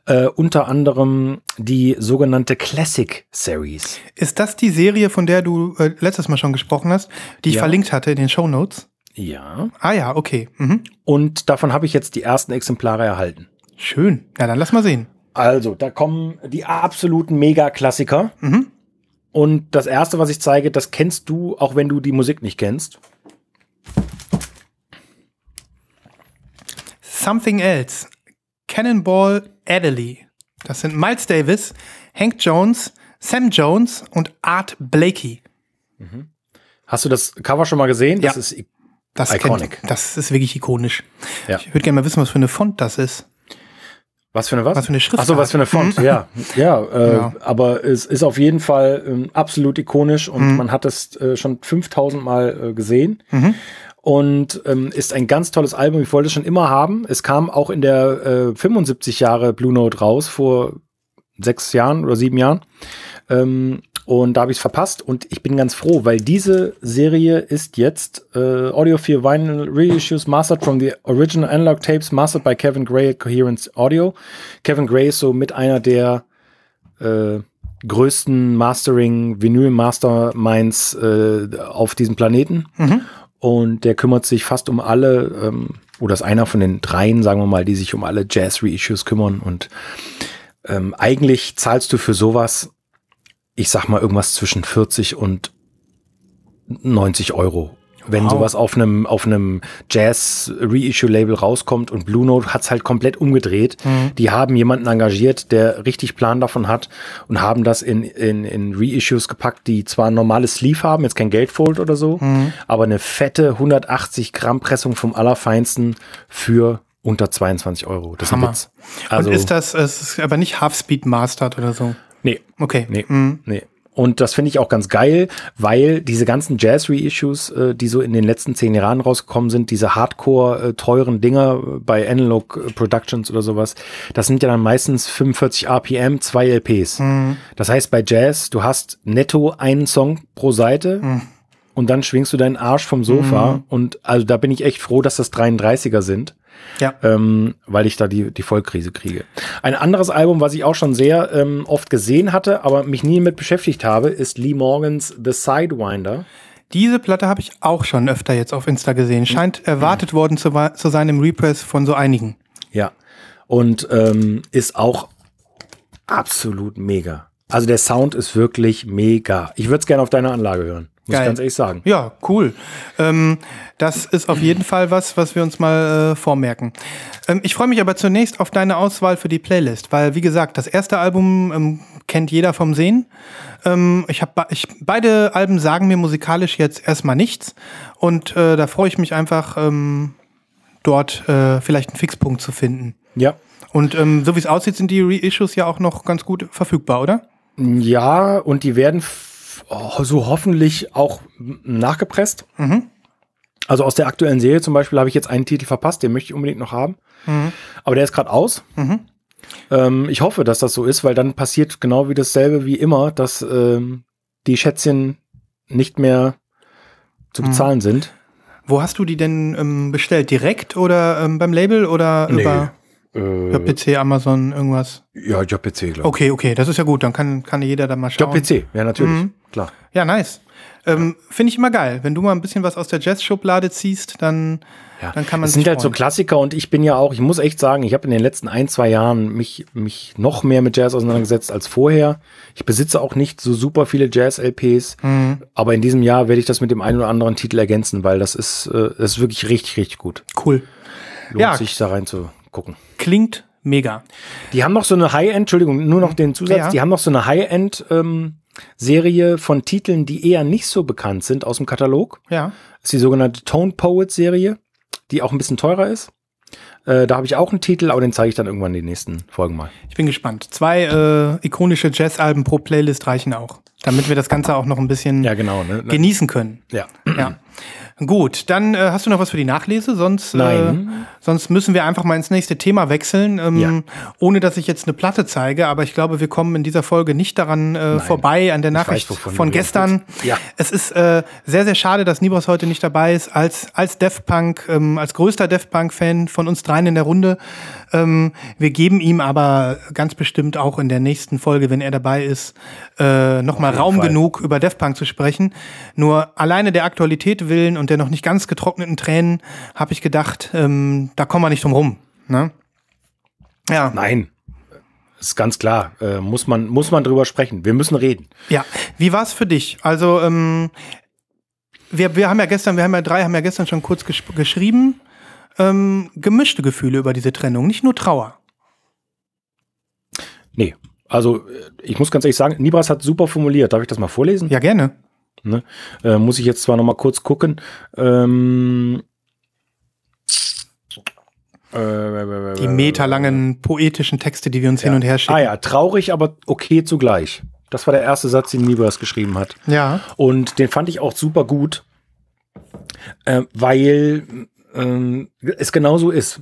Äh, unter anderem die sogenannte Classic Series. Ist das die Serie, von der du äh, letztes Mal schon gesprochen hast, die ich Ja. verlinkt hatte in den Show Notes? Ja. Ah ja, okay. Mhm. Und davon habe ich jetzt die ersten Exemplare erhalten. Schön. Ja, dann lass mal sehen. Also, da kommen die absoluten Mega-Klassiker. Mhm. Und das erste, was ich zeige, das kennst du, auch wenn du die Musik nicht kennst. Something Else. Cannonball Adderley. Das sind Miles Davis, Hank Jones, Sam Jones und Art Blakey. Hast du das Cover schon mal gesehen? Ja. Das ist i- Das, Iconic. Kennt, das ist wirklich ikonisch. Ja. Ich würde gerne mal wissen, was für eine Font das ist. was für eine was? Was für eine Schriftart. Ach so, was für eine Font. ja, ja, äh, Ja. aber es ist auf jeden Fall ähm, absolut ikonisch und man hat es äh, schon 5000 Mal äh, gesehen. Und ähm, ist ein ganz tolles Album. Ich wollte es schon immer haben. Es kam auch in der äh, 75 Jahre Blue Note raus, vor sechs Jahren oder sieben Jahren. Ähm, und da habe ich es verpasst. Und ich bin ganz froh, weil diese Serie ist jetzt äh, Audiophile Vinyl Reissues mastered from the original analog tapes mastered by Kevin Gray at Coherence Audio. Kevin Gray ist so mit einer der äh, größten Mastering Vinyl Masterminds äh, auf diesem Planeten. Und der kümmert sich fast um alle, ähm, oder ist einer von den dreien, sagen wir mal, die sich um alle Jazz-Reissues kümmern. Und ähm, eigentlich zahlst du für sowas, ich sag mal, irgendwas zwischen 40 und 90 Euro. Wenn Wow. sowas auf einem auf einem Jazz Reissue Label rauskommt und Blue Note hat's halt komplett umgedreht. Die haben jemanden engagiert, der richtig Plan davon hat und haben das in in, in Reissues gepackt, die zwar ein normales Sleeve haben, jetzt kein Gatefold oder so, aber eine fette 180 Gramm Pressung vom allerfeinsten für unter 22 Euro. Das ist ein Hammer. Witz. Also und ist das, es ist aber nicht Half Speed Mastered oder so. nee, Okay. Nee, Mhm. nee. Und das finde ich auch ganz geil, weil diese ganzen Jazz-Reissues, äh, die so in den letzten zehn Jahren rausgekommen sind, diese hardcore äh, teuren Dinger bei Analog äh, Productions oder sowas, das sind ja dann meistens 45 RPM, zwei LPs. Mhm. Das heißt bei Jazz, du hast netto einen Song pro Seite Mhm. und dann schwingst du deinen Arsch vom Sofa und also da bin ich echt froh, dass das 33er sind Ja. ähm, weil ich da die, die Vollkrise kriege. Ein anderes Album, was ich auch schon sehr ähm, oft gesehen hatte, aber mich nie mit beschäftigt habe, ist Lee Morgans The Sidewinder. Diese Platte habe ich auch schon öfter jetzt auf Insta gesehen. Scheint erwartet worden zu, zu sein im Repress von so einigen. Ja. Und ähm, ist auch absolut mega. Also der Sound ist wirklich mega. Ich würde es gerne auf deiner Anlage hören. Muss Geil. ich ganz ehrlich sagen. Ja, cool. Ähm, das ist auf jeden Fall was, was wir uns mal äh, vormerken. Ähm, ich freue mich aber zunächst auf deine Auswahl für die Playlist, weil, wie gesagt, das erste Album ähm, kennt jeder vom Sehen. Ähm, ich hab, ich, beide Alben sagen mir musikalisch jetzt erstmal nichts und äh, da freue ich mich einfach, ähm, dort äh, vielleicht einen Fixpunkt zu finden. Ja. Und ähm, so wie es aussieht, sind die Reissues ja auch noch ganz gut verfügbar, oder? Ja, und die werden so hoffentlich auch nachgepresst. Also aus der aktuellen Serie zum Beispiel habe ich jetzt einen Titel verpasst, den möchte ich unbedingt noch haben. Aber der ist gerade aus. Ähm, ich hoffe, dass das so ist, weil dann passiert genau wie dasselbe wie immer, dass ähm, die Schätzchen nicht mehr zu bezahlen sind. Wo hast du die denn ähm, bestellt? Direkt oder ähm, beim Label oder über Äh, über PC, Amazon, irgendwas? ja, JPC, glaube ich. Okay, okay, das ist ja gut. Dann kann, kann jeder da mal schauen. JPC, ja, natürlich. Mhm. Klar. Ja, nice. Ähm, Finde ich immer geil. Wenn du mal ein bisschen was aus der Jazz-Schublade ziehst, dann, Ja. dann kann man Es sind halt so. Klassiker und ich bin ja auch, ich muss echt sagen, ich habe in den letzten ein, zwei Jahren mich, mich noch mehr mit Jazz auseinandergesetzt als vorher. Ich besitze auch nicht so super viele Jazz-LPs, Mhm. aber in diesem Jahr werde ich das mit dem einen oder anderen Titel ergänzen, weil das ist, äh, das ist wirklich richtig, richtig gut. Cool. Lohnt Ja. sich da reinzugucken. Klingt mega. Die haben noch so eine High-End, Entschuldigung, nur noch den Zusatz, Ja. die haben noch so eine High-End ähm, Serie von Titeln, die eher nicht so bekannt sind aus dem Katalog. Ja. Das ist die sogenannte Tone Poet Serie, die auch ein bisschen teurer ist. Äh, da habe ich auch einen Titel, aber den zeige ich dann irgendwann in den nächsten Folgen mal. Ich bin gespannt. Zwei äh, ikonische Jazz-Alben pro Playlist reichen auch, damit wir das Ganze auch noch ein bisschen Ja, genau. Ne? genießen können. Ja. Ja. Gut, dann äh, hast du noch was für die Nachlese, sonst, Äh, sonst müssen wir einfach mal ins nächste Thema wechseln, ähm, Ja. ohne dass ich jetzt eine Platte zeige, aber ich glaube, wir kommen in dieser Folge nicht daran äh, vorbei an der Nachricht weiß, von gestern. Ja. Es ist äh, sehr, sehr schade, dass Nibros heute nicht dabei ist, als, als Def Punk, ähm, als größter Def Punk-Fan von uns dreien in der Runde. Ähm, wir geben ihm aber ganz bestimmt auch in der nächsten Folge, wenn er dabei ist, äh, nochmal Raum Fall. genug über Def Punk zu sprechen. Nur alleine der Aktualität willen und der noch nicht ganz getrockneten Tränen habe ich gedacht, ähm, da kommen wir nicht drum rum. Ne? Ja, Nein. Ist ganz klar. Äh, muss, man, muss man drüber sprechen. Wir müssen reden. ja. Wie war es für dich? Also, ähm, wir, wir haben ja gestern, wir haben ja drei, haben ja gestern schon kurz gesch geschrieben, ähm, gemischte Gefühle über diese Trennung, nicht nur Trauer. Nee. Also, äh, ich muss ganz ehrlich sagen, Nibras hat super formuliert. Darf ich das mal vorlesen? Ja, gerne. Ne? Äh, muss ich jetzt zwar noch mal kurz gucken. Ähm, äh, Die meterlangen poetischen Texte, die wir uns hin und her schicken. Ah ja, traurig, aber okay zugleich. Das war der erste Satz, den Nibras geschrieben hat. Ja. Und den fand ich auch super gut, äh, weil ähm, es genauso ist.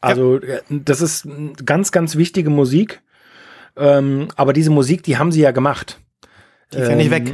Also äh, das ist ganz, ganz wichtige Musik. Ähm, aber diese Musik, die haben sie ja gemacht. Die ist ja nicht Ähm, weg.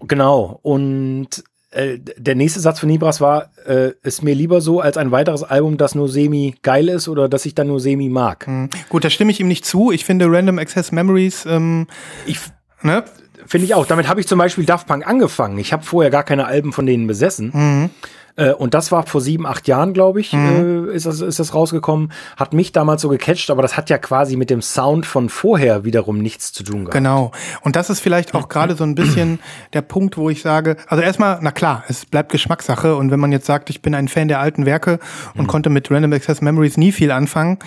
Genau. Und äh, der nächste Satz von Nibras war, äh, ist mir lieber so als ein weiteres Album, das nur semi geil ist oder das ich dann nur semi mag. Hm. Gut, da stimme ich ihm nicht zu. Ich finde Random Access Memories, ähm, Ich ne? finde ich auch. Damit habe ich zum Beispiel Daft Punk angefangen. Ich habe vorher gar keine Alben von denen besessen. Äh, und das war vor sieben, acht Jahren, glaube ich, äh, ist, das, ist das rausgekommen. Hat mich damals so gecatcht, aber das hat ja quasi mit dem Sound von vorher wiederum nichts zu tun gehabt. Genau. Und das ist vielleicht auch gerade so ein bisschen der Punkt, wo ich sage, also erstmal, na klar, es bleibt Geschmackssache. Und wenn man jetzt sagt, ich bin ein Fan der alten Werke und konnte mit Random Access Memories nie viel anfangen,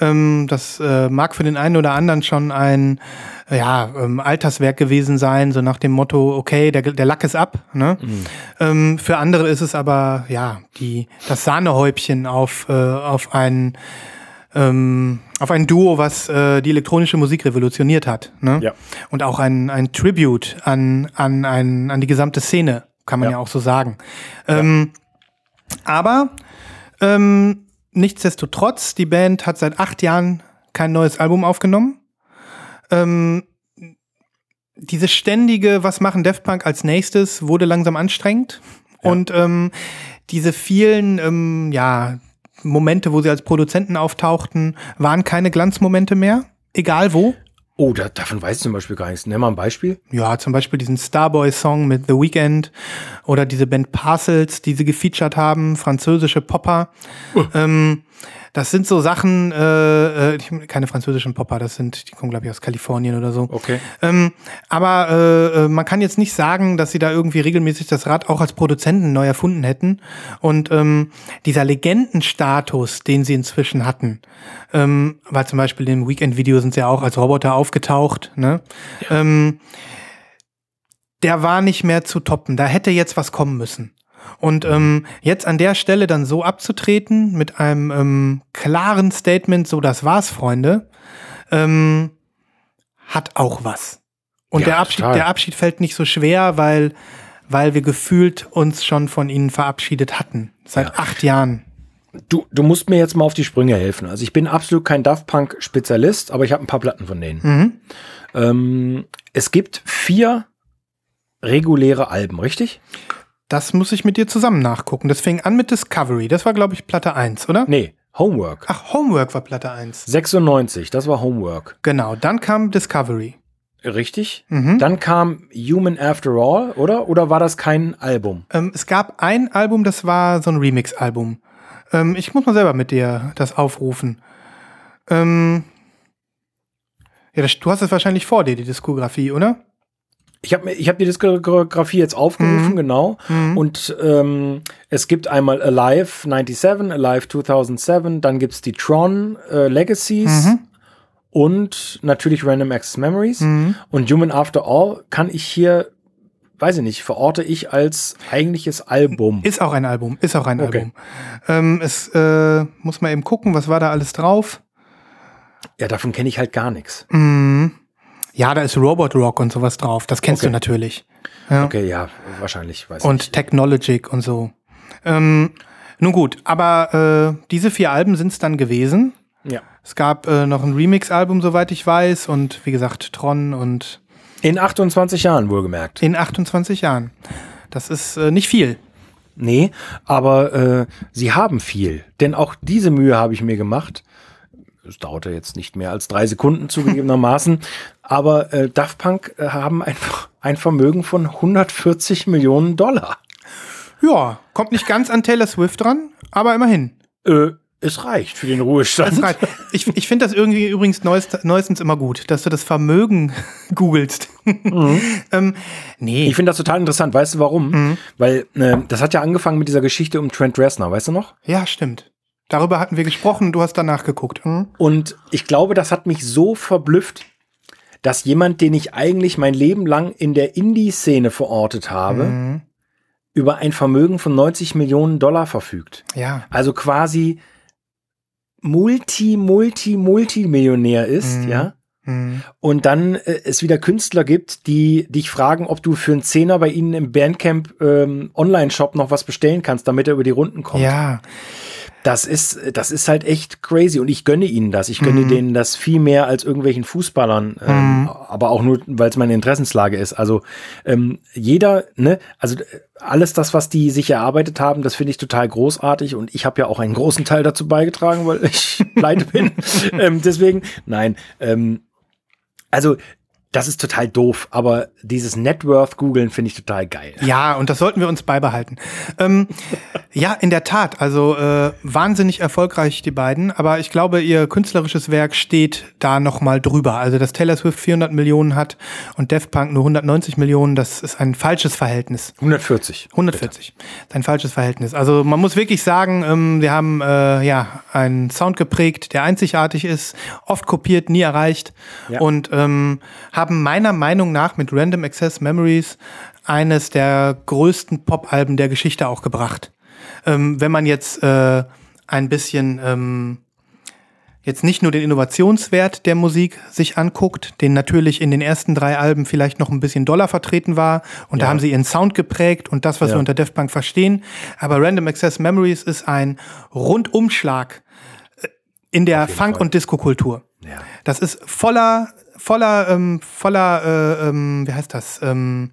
ähm, das äh, mag für den einen oder anderen schon ein ja, ähm, Alterswerk gewesen sein, so nach dem Motto, okay, der, der Lack ist ab. Ne? Ähm, für andere ist es aber, ja, die, das Sahnehäubchen auf, äh, auf ein ähm, auf ein Duo, was äh, die elektronische Musik revolutioniert hat. Ne? Ja. Und auch ein, ein Tribute an, an, ein, an die gesamte Szene, kann man ja, Ja. auch so sagen. Ähm, aber ähm, nichtsdestotrotz, die Band hat seit acht Jahren kein neues Album aufgenommen. Ähm, diese ständige, was machen Def Punk als nächstes, wurde langsam anstrengend. Und ähm, diese vielen, ähm, ja, Momente, wo sie als Produzenten auftauchten, waren keine Glanzmomente mehr. Egal wo. Oh, da, davon weiß ich zum Beispiel gar nichts. Nenn mal ein Beispiel. Ja, zum Beispiel diesen Starboy-Song mit The Weeknd oder diese Band Parcels, die sie gefeatured haben, französische Popper. Ähm, das sind so Sachen, äh, äh, ich- keine französischen Popper, das sind, die kommen, glaube ich, aus Kalifornien oder so. Okay. Ähm, aber äh, äh, man kann jetzt nicht sagen, dass sie da irgendwie regelmäßig das Rad auch als Produzenten neu erfunden hätten. Und ähm, dieser Legendenstatus, den sie inzwischen hatten, ähm, weil zum Beispiel im Weekend-Video sind sie ja auch als Roboter aufgetaucht, ne? Ähm, der war nicht mehr zu toppen. Da hätte jetzt was kommen müssen. Und ähm, jetzt an der Stelle dann so abzutreten mit einem ähm, klaren Statement, so das war's, Freunde, ähm, hat auch was. Und Ja, der, Abschied, total. der Abschied fällt nicht so schwer, weil, weil wir gefühlt uns schon von ihnen verabschiedet hatten. Seit Ja. acht Jahren. Du, du musst mir jetzt mal auf die Sprünge helfen. Also ich bin absolut kein Daft Punk-Spezialist, aber ich habe ein paar Platten von denen. Mhm. Ähm, es gibt vier reguläre Alben, richtig? Das muss ich mit dir zusammen nachgucken. Das fing an mit Discovery. Das war, glaube ich, Platte 1, oder? Nee, Homework. Ach, Homework war Platte 1. 96, das war Homework. Genau, dann kam Discovery. Richtig? Mhm. Dann kam Human After All, oder? Oder war das kein Album? Ähm, es gab ein Album, das war so ein Remix-Album. Ähm, ich muss mal selber mit dir das aufrufen. Ähm, ja, das, du hast es wahrscheinlich vor dir, die Diskografie, oder? Ich habe hab die Diskografie jetzt aufgerufen, Mhm. genau. Mhm. Und ähm, es gibt einmal Alive 97, Alive 2007, dann gibt's die Tron äh, Legacies Mhm. und natürlich Random Access Memories. Mhm. Und Human After All kann ich hier, weiß ich nicht, verorte ich als eigentliches Album. Ist auch ein Album, ist auch ein Okay. Album. Ähm, es äh, muss man eben gucken, was war da alles drauf. Ja, davon kenne ich halt gar nichts. Mhm. Ja, da ist Robot Rock und sowas drauf. Das kennst Okay. du natürlich. Ja. Okay, ja, wahrscheinlich, weiß Und ich. Technologic und so. Ähm, nun gut, aber äh, diese vier Alben sind es dann gewesen. Ja. Es gab äh, noch ein Remix-Album, soweit ich weiß, und wie gesagt, Tron und In 28 Jahren wohlgemerkt. in 28 Jahren. Das ist äh, nicht viel. Nee, aber äh, sie haben viel. Denn auch diese Mühe habe ich mir gemacht. Es dauerte jetzt nicht mehr als drei Sekunden zugegebenermaßen. aber äh, Daft Punk äh, haben einfach ein Vermögen von 140 Millionen Dollar. Ja, kommt nicht ganz an Taylor Swift dran, aber immerhin. Äh, es reicht für den Ruhestand. Das reicht. Ich, ich finde das irgendwie übrigens neuest, neuestens immer gut, dass du das Vermögen googelst. ähm, nee. Ich finde das total interessant. Weißt du warum? Weil äh, das hat ja angefangen mit dieser Geschichte um Trent Reznor, weißt du noch? ja, stimmt. Darüber hatten wir gesprochen, du hast danach geguckt. Hm? Und ich glaube, das hat mich so verblüfft, dass jemand, den ich eigentlich mein Leben lang in der Indie-Szene verortet habe, Mhm. über ein Vermögen von 90 Millionen Dollar verfügt. Ja. Also quasi Multi, Multi, Multimillionär ist, Mhm. ja. Hm. Und dann äh, es wieder Künstler gibt, die dich fragen, ob du für einen Zehner bei ihnen im Bandcamp ähm, Online-Shop noch was bestellen kannst, damit er über die Runden kommt. Ja. Das ist, das ist halt echt crazy und ich gönne ihnen das. Ich gönne denen das viel mehr als irgendwelchen Fußballern, ähm, aber auch nur, weil es meine Interessenslage ist. Also ähm, jeder, ne, also äh, alles das, was die sich erarbeitet haben, das finde ich total großartig und ich habe ja auch einen großen Teil dazu beigetragen, weil ich pleite bin. ähm, deswegen, nein, ähm, also das ist total doof, aber dieses Networth googeln finde ich total geil. Ja, und das sollten wir uns beibehalten. Ähm, ja, in der Tat. Also äh, wahnsinnig erfolgreich die beiden, aber ich glaube, ihr künstlerisches Werk steht da noch mal drüber. Also dass Taylor Swift 400 Millionen hat und Def Punk nur 190 Millionen, das ist ein falsches Verhältnis. 140. 140. Ist ein falsches Verhältnis. Also man muss wirklich sagen, ähm, wir haben äh, ja einen Sound geprägt, der einzigartig ist, oft kopiert, nie erreicht Ja. und ähm, haben meiner Meinung nach mit Random Access Memories eines der größten Pop-Alben der Geschichte auch gebracht. Ähm, wenn man jetzt äh, ein bisschen ähm, jetzt nicht nur den Innovationswert der Musik sich anguckt, den natürlich in den ersten drei Alben vielleicht noch ein bisschen doller vertreten war und da Ja. haben sie ihren Sound geprägt und das, was Ja. wir unter Def Punk verstehen. Aber Random Access Memories ist ein Rundumschlag äh, in der Funk- Fall. und Disco-Kultur. Ja. Das ist voller, voller, ähm, voller, äh, ähm, wie heißt das? Ähm,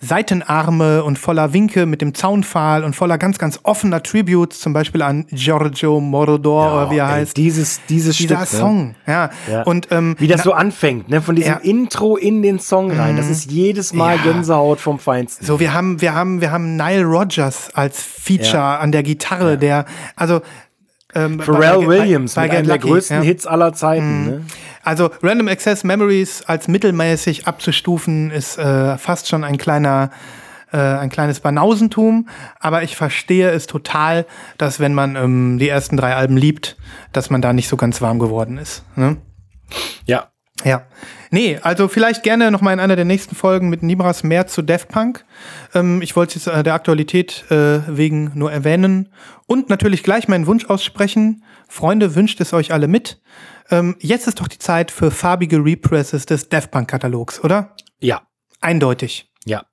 Seitenarme und voller Winke mit dem Zaunpfahl und voller ganz, ganz offener Tributes, zum Beispiel an Giorgio Moroder oder wie er ey, heißt. Dieses, dieses Dieser Stück. Ne? Song, ja. Ja. Und ähm, Wie das so anfängt, ne? Von diesem Ja. Intro in den Song rein. Das ist jedes Mal Ja. Gänsehaut vom Feinsten. so, wir haben, wir haben, wir haben Nile Rodgers als Feature Ja. an der Gitarre, der, also ähm, Pharrell bei- Williams bei mit Get einem der größten ja. Mhm. Hits aller Zeiten. Ne? Also Random Access Memories als mittelmäßig abzustufen ist äh, fast schon ein kleiner äh, ein kleines Banausentum, aber ich verstehe es total, dass wenn man ähm, die ersten drei Alben liebt, dass man da nicht so ganz warm geworden ist. Ne? Ja. Ja. Nee, also vielleicht gerne noch mal in einer der nächsten Folgen mit Nibras mehr zu Def Punk. Ähm, ich wollte es jetzt äh, der Aktualität äh, wegen nur erwähnen und natürlich gleich meinen Wunsch aussprechen. Freunde, wünscht es euch alle mit. Ähm, jetzt ist doch die Zeit für farbige Represses des Def Punk Katalogs, oder? Ja. Eindeutig. Ja.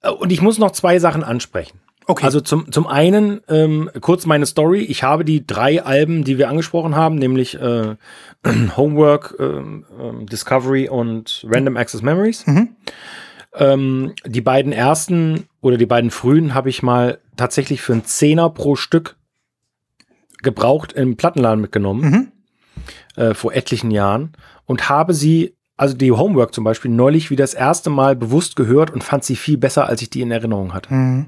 Äh, Und ich muss noch zwei Sachen ansprechen. Okay. Also zum, zum einen ähm, kurz meine Story. Ich habe die drei Alben, die wir angesprochen haben, nämlich äh, Homework, ähm, Discovery und Random Access Memories. Mhm. Ähm, die beiden ersten oder die beiden frühen habe ich mal tatsächlich für einen Zehner pro Stück gebraucht im Plattenladen mitgenommen Mhm. Äh, vor etlichen Jahren und habe sie, also die Homework zum Beispiel, neulich wieder das erste Mal bewusst gehört und fand sie viel besser, als ich die in Erinnerung hatte. Mhm.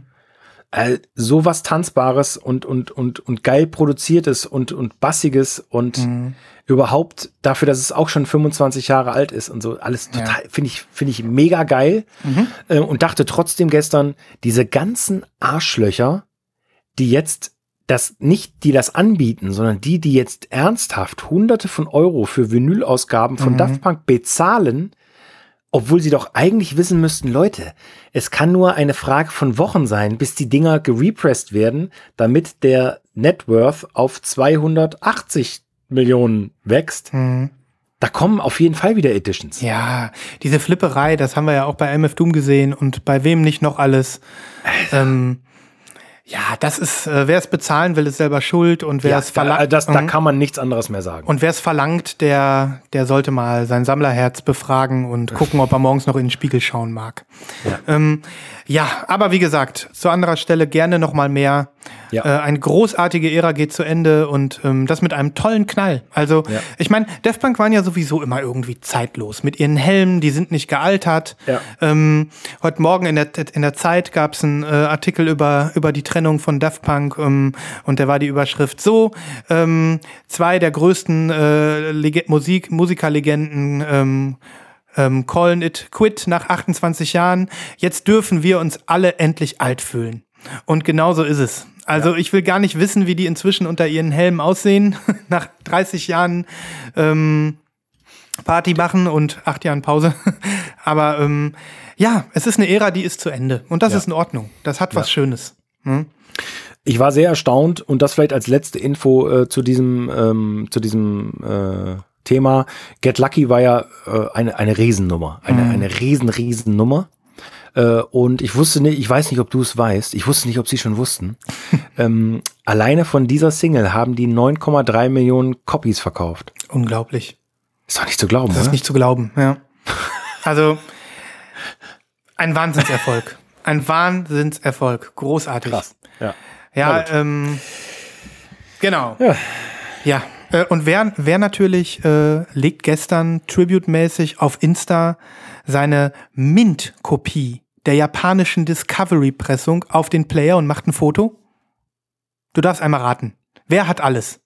Äh, so was Tanzbares und, und, und, und geil produziertes und, und bassiges und Mhm. überhaupt dafür, dass es auch schon 25 Jahre alt ist und so. Alles Ja. total, finde ich, finde ich mega geil. Mhm. Äh, und dachte trotzdem gestern, diese ganzen Arschlöcher, die jetzt das nicht, die das anbieten, sondern die, die jetzt ernsthaft hunderte von Euro für Vinylausgaben von Mhm. Daft Punk bezahlen, obwohl sie doch eigentlich wissen müssten, Leute, es kann nur eine Frage von Wochen sein, bis die Dinger gerepressed werden, damit der Net Worth auf 280 Millionen wächst. Mhm. Da kommen auf jeden Fall wieder Editions. Ja, diese Flipperei, das haben wir ja auch bei MF Doom gesehen und bei wem nicht noch alles. Ähm, ja, das ist, äh, wer es bezahlen will, ist selber schuld und wer Ja, es da, verlangt. das, da Mhm. kann man nichts anderes mehr sagen. Und wer es verlangt, der, der sollte mal sein Sammlerherz befragen und gucken, ob er morgens noch in den Spiegel schauen mag. Ja. Ähm, ja, aber wie gesagt, zu anderer Stelle gerne noch mal mehr. Ja. Äh, eine großartige Ära geht zu Ende und ähm, das mit einem tollen Knall. Also, Ja. ich meine, Daft Punk waren ja sowieso immer irgendwie zeitlos. Mit ihren Helmen, die sind nicht gealtert. Ja. Ähm, heute Morgen in der, in der Zeit gab es einen äh, Artikel über, über die Trennung von Daft Punk ähm, und da war die Überschrift so, ähm, zwei der größten äh, Musik, Musikerlegenden ähm, ähm, callen it quit nach 28 Jahren. Jetzt dürfen wir uns alle endlich alt fühlen. Und genau so ist es. Also ich will gar nicht wissen, wie die inzwischen unter ihren Helmen aussehen, nach 30 Jahren ähm, Party machen und acht Jahren Pause. Aber ähm, ja, es ist eine Ära, die ist zu Ende. Und das Ja. ist in Ordnung. Das hat was Schönes. Hm? Ich war sehr erstaunt und das vielleicht als letzte Info äh, zu diesem, ähm, zu diesem äh, Thema. Get Lucky war ja äh, eine, eine Riesennummer. Eine, Mhm. eine riesen, Riesennummer. Äh, und ich wusste nicht, ich weiß nicht, ob du es weißt, ich wusste nicht, ob sie schon wussten. ähm, alleine von dieser Single haben die 9,3 Millionen Copies verkauft. Unglaublich. Ist doch nicht zu glauben, Das ist oder? nicht zu glauben, ja. Also ein Wahnsinnserfolg. Ein Wahnsinnserfolg. Großartig. Krass. Ja. Ja, ähm, genau. Ja. Ja. Äh, und wer, wer natürlich äh, legt gestern tribute-mäßig auf Insta seine Mint-Kopie der japanischen Discovery-Pressung auf den Player und macht ein Foto? Du darfst einmal raten. Wer hat alles?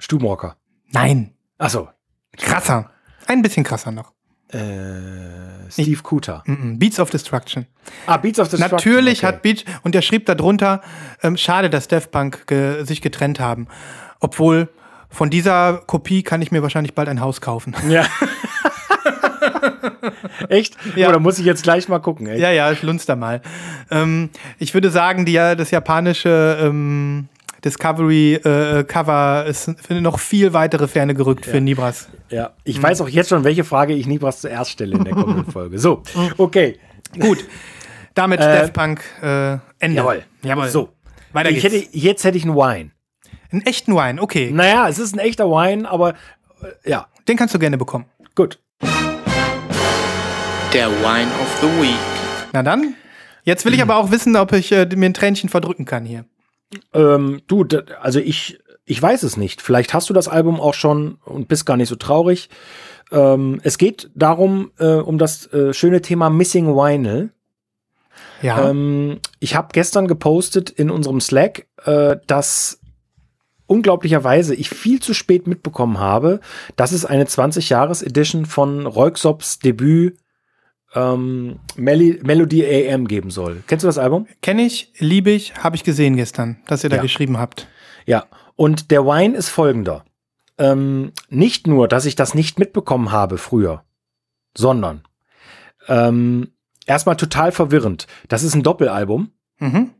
Stubenrocker. Nein. Achso. Krasser. Ein bisschen krasser noch. Äh, Steve Kuta. Mm -mm. Beats of Destruction. Ah, Beats of Destruction. Natürlich okay. hat Beach, und er schrieb darunter, ähm, schade, dass Daft Punk ge sich getrennt haben. Obwohl, von dieser Kopie kann ich mir wahrscheinlich bald ein Haus kaufen. Ja. Echt? Ja. Oder muss ich jetzt gleich mal gucken, ey? ja, ja, da mal. Ähm, ich würde sagen, die, ja- das japanische ähm, Discovery-Cover ist finde noch viel weitere Ferne gerückt für Nibras. Ja. Ich Hm. weiß auch jetzt schon, welche Frage ich Nibras zuerst stelle in der kommenden Folge. So, okay. Gut. Damit Äh, Daft Punk äh, Ende. Jawohl. Jawohl. So. Weiter Ich geht's. hätte, jetzt hätte ich einen Wine. Einen echten Wine, okay. Naja, es ist ein echter Wine, aber äh, ja, Den kannst du gerne bekommen. gut. Der Wine of the Week. Na dann. Jetzt will ich aber auch wissen, ob ich äh, mir ein Tränchen verdrücken kann hier. Ähm, du, also ich, ich weiß es nicht. Vielleicht hast du das Album auch schon und bist gar nicht so traurig. Ähm, es geht darum, äh, um das äh, schöne Thema Missing Vinyl. Ja. Ähm, ich habe gestern gepostet in unserem Slack, äh, dass unglaublicherweise ich viel zu spät mitbekommen habe, dass es eine 20-Jahres-Edition von Royksops Debüt ähm, Meli Melody AM geben soll. Kennst du das Album? Kenne ich, liebe ich, habe ich gesehen gestern, dass ihr da Ja. geschrieben habt. Ja. Und der Wine ist folgender. Ähm, nicht nur, dass ich das nicht mitbekommen habe früher, sondern ähm, erstmal total verwirrend. Das ist ein Doppelalbum. Mhm.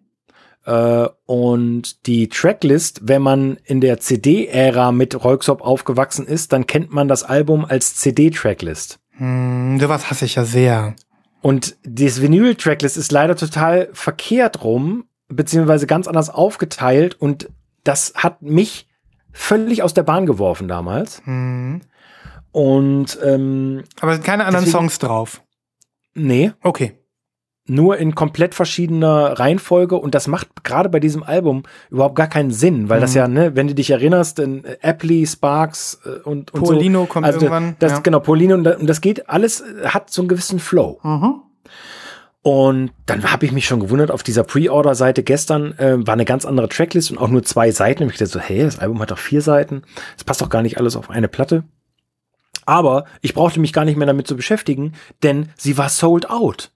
Äh, und die Tracklist, wenn man in der CD-Ära mit Royksop aufgewachsen ist, dann kennt man das Album als CD-Tracklist. Hm, sowas hasse ich ja sehr. Und das Vinyl-Tracklist ist leider total verkehrt rum, beziehungsweise ganz anders aufgeteilt und das hat mich völlig aus der Bahn geworfen damals. Hm. Und ähm, Aber sind keine anderen Deswegen- Songs drauf. nee, Okay. Nur in komplett verschiedener Reihenfolge und das macht gerade bei diesem Album überhaupt gar keinen Sinn, weil das Mhm. ja, ne, wenn du dich erinnerst, in äh, Apply, Sparks äh, und, und Paulino so. kommt also irgendwann, Das, ja. Genau, Paulino und, da- und das geht alles, äh, hat so einen gewissen Flow. Mhm. Und dann habe ich mich schon gewundert, auf dieser Pre-Order-Seite gestern äh, war eine ganz andere Tracklist und auch nur zwei Seiten. Und ich dachte so, hey, das Album hat doch vier Seiten. Das passt doch gar nicht alles auf eine Platte. Aber ich brauchte mich gar nicht mehr damit zu beschäftigen, denn sie war sold out.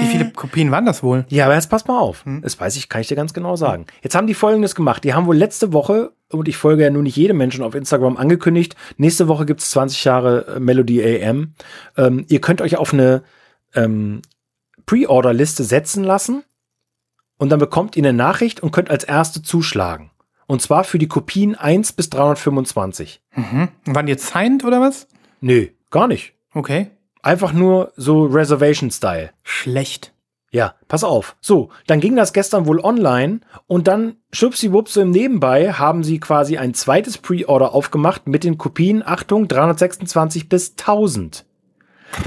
Wie Wie viele Kopien waren das wohl? Ja, aber jetzt pass mal auf. Hm. Das weiß ich, kann ich dir ganz genau sagen. Jetzt haben die Folgendes gemacht. Die haben wohl letzte Woche, und ich folge ja nun nicht jedem Menschen auf Instagram, angekündigt, nächste Woche gibt's 20 Jahre äh, Melody AM. Ähm, ihr könnt euch auf eine ähm, Pre-Order-Liste setzen lassen und dann bekommt ihr eine Nachricht und könnt als erste zuschlagen. Und zwar für die Kopien 1 bis 325. Mhm. Waren die jetzt signed oder was? Nö, gar nicht. Okay. Einfach nur so Reservation-Style. Schlecht. Ja, pass auf. So, dann ging das gestern wohl online und dann schubsiwups so im Nebenbei haben sie quasi ein zweites Pre-Order aufgemacht mit den Kopien, Achtung, 326 bis 1000.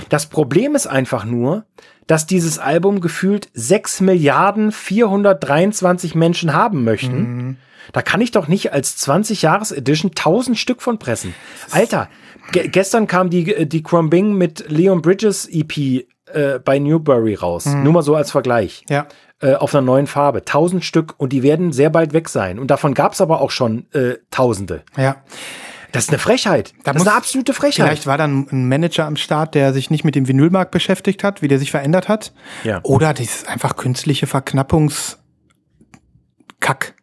Das Problem ist einfach nur, dass dieses Album gefühlt 6 Milliarden 423 Menschen haben möchten. Mhm. Da kann ich doch nicht als 20-Jahres-Edition 1000 Stück von pressen. Alter, ge gestern kam die, die Crumbing mit Leon Bridges EP äh, bei Newbury raus. Mhm. Nur mal so als Vergleich. Ja. Äh, auf einer neuen Farbe. 1000 Stück und die werden sehr bald weg sein. Und davon gab es aber auch schon äh, Tausende. Ja. Das ist eine Frechheit. Da das ist eine absolute Frechheit. Vielleicht war dann ein Manager am Start, der sich nicht mit dem Vinylmarkt beschäftigt hat, wie der sich verändert hat. Ja. Oder dieses einfach künstliche Verknappungskack.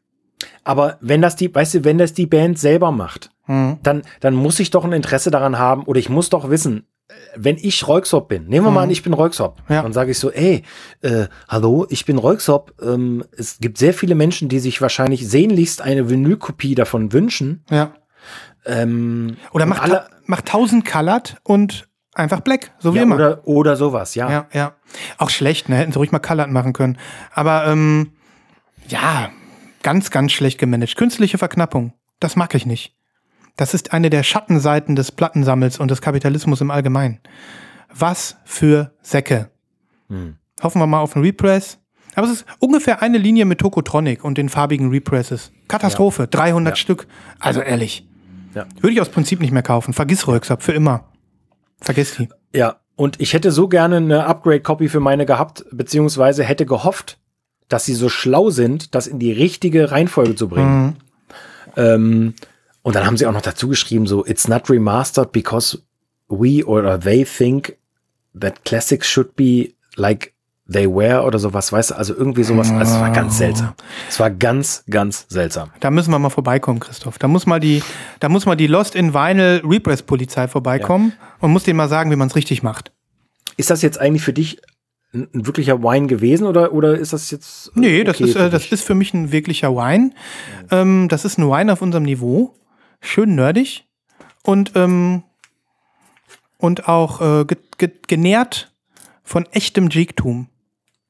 Aber wenn das die, weißt du, wenn das die Band selber macht, Mhm. dann, dann muss ich doch ein Interesse daran haben oder ich muss doch wissen, äh, wenn ich Reuxop bin, nehmen wir mal an, ich bin Reuxop, Ja. dann sage ich so, ey, äh, hallo, ich bin Reuxop. Ähm, es gibt sehr viele Menschen, die sich wahrscheinlich sehnlichst eine Vinylkopie davon wünschen. Ja. Ähm, Oder macht, alle, macht 1000 Colored und einfach Black, so wie ja, immer. oder, oder sowas, ja. Ja, ja. Auch schlecht, ne? Hätten sie ruhig mal Colored machen können. Aber ähm, ja, ganz, ganz schlecht gemanagt. Künstliche Verknappung, das mag ich nicht. Das ist eine der Schattenseiten des Plattensammels und des Kapitalismus im Allgemeinen. Was für Säcke. Hm. Hoffen wir mal auf einen Repress. Aber es ist ungefähr eine Linie mit Tokotronic und den farbigen Represses. Katastrophe, 300 Ja. Stück. Also ehrlich. Ja. Würde ich aus Prinzip nicht mehr kaufen. Vergiss Röcksab für immer. Vergiss die. Ja, und ich hätte so gerne eine Upgrade-Copy für meine gehabt, beziehungsweise hätte gehofft, dass sie so schlau sind, das in die richtige Reihenfolge zu bringen. Mhm. Ähm, und dann haben sie auch noch dazu geschrieben, so, it's not remastered because we or they think that classics should be like they were oder sowas, weißt du, also irgendwie sowas. Also es war ganz seltsam. Es war ganz, ganz seltsam. Da müssen wir mal vorbeikommen, Christoph. Da muss mal die, da muss mal die Lost in Vinyl Repress Polizei vorbeikommen und muss denen mal sagen, wie man es richtig macht. Ist das jetzt eigentlich für dich ein, ein wirklicher Wine gewesen oder, oder ist das jetzt? äh, Nee, das okay ist, für äh, das ist für mich ein wirklicher Wine. Ähm, das ist ein Wine auf unserem Niveau. Schön nerdig. Und, ähm, und auch äh, ge ge genährt von echtem Jeektum.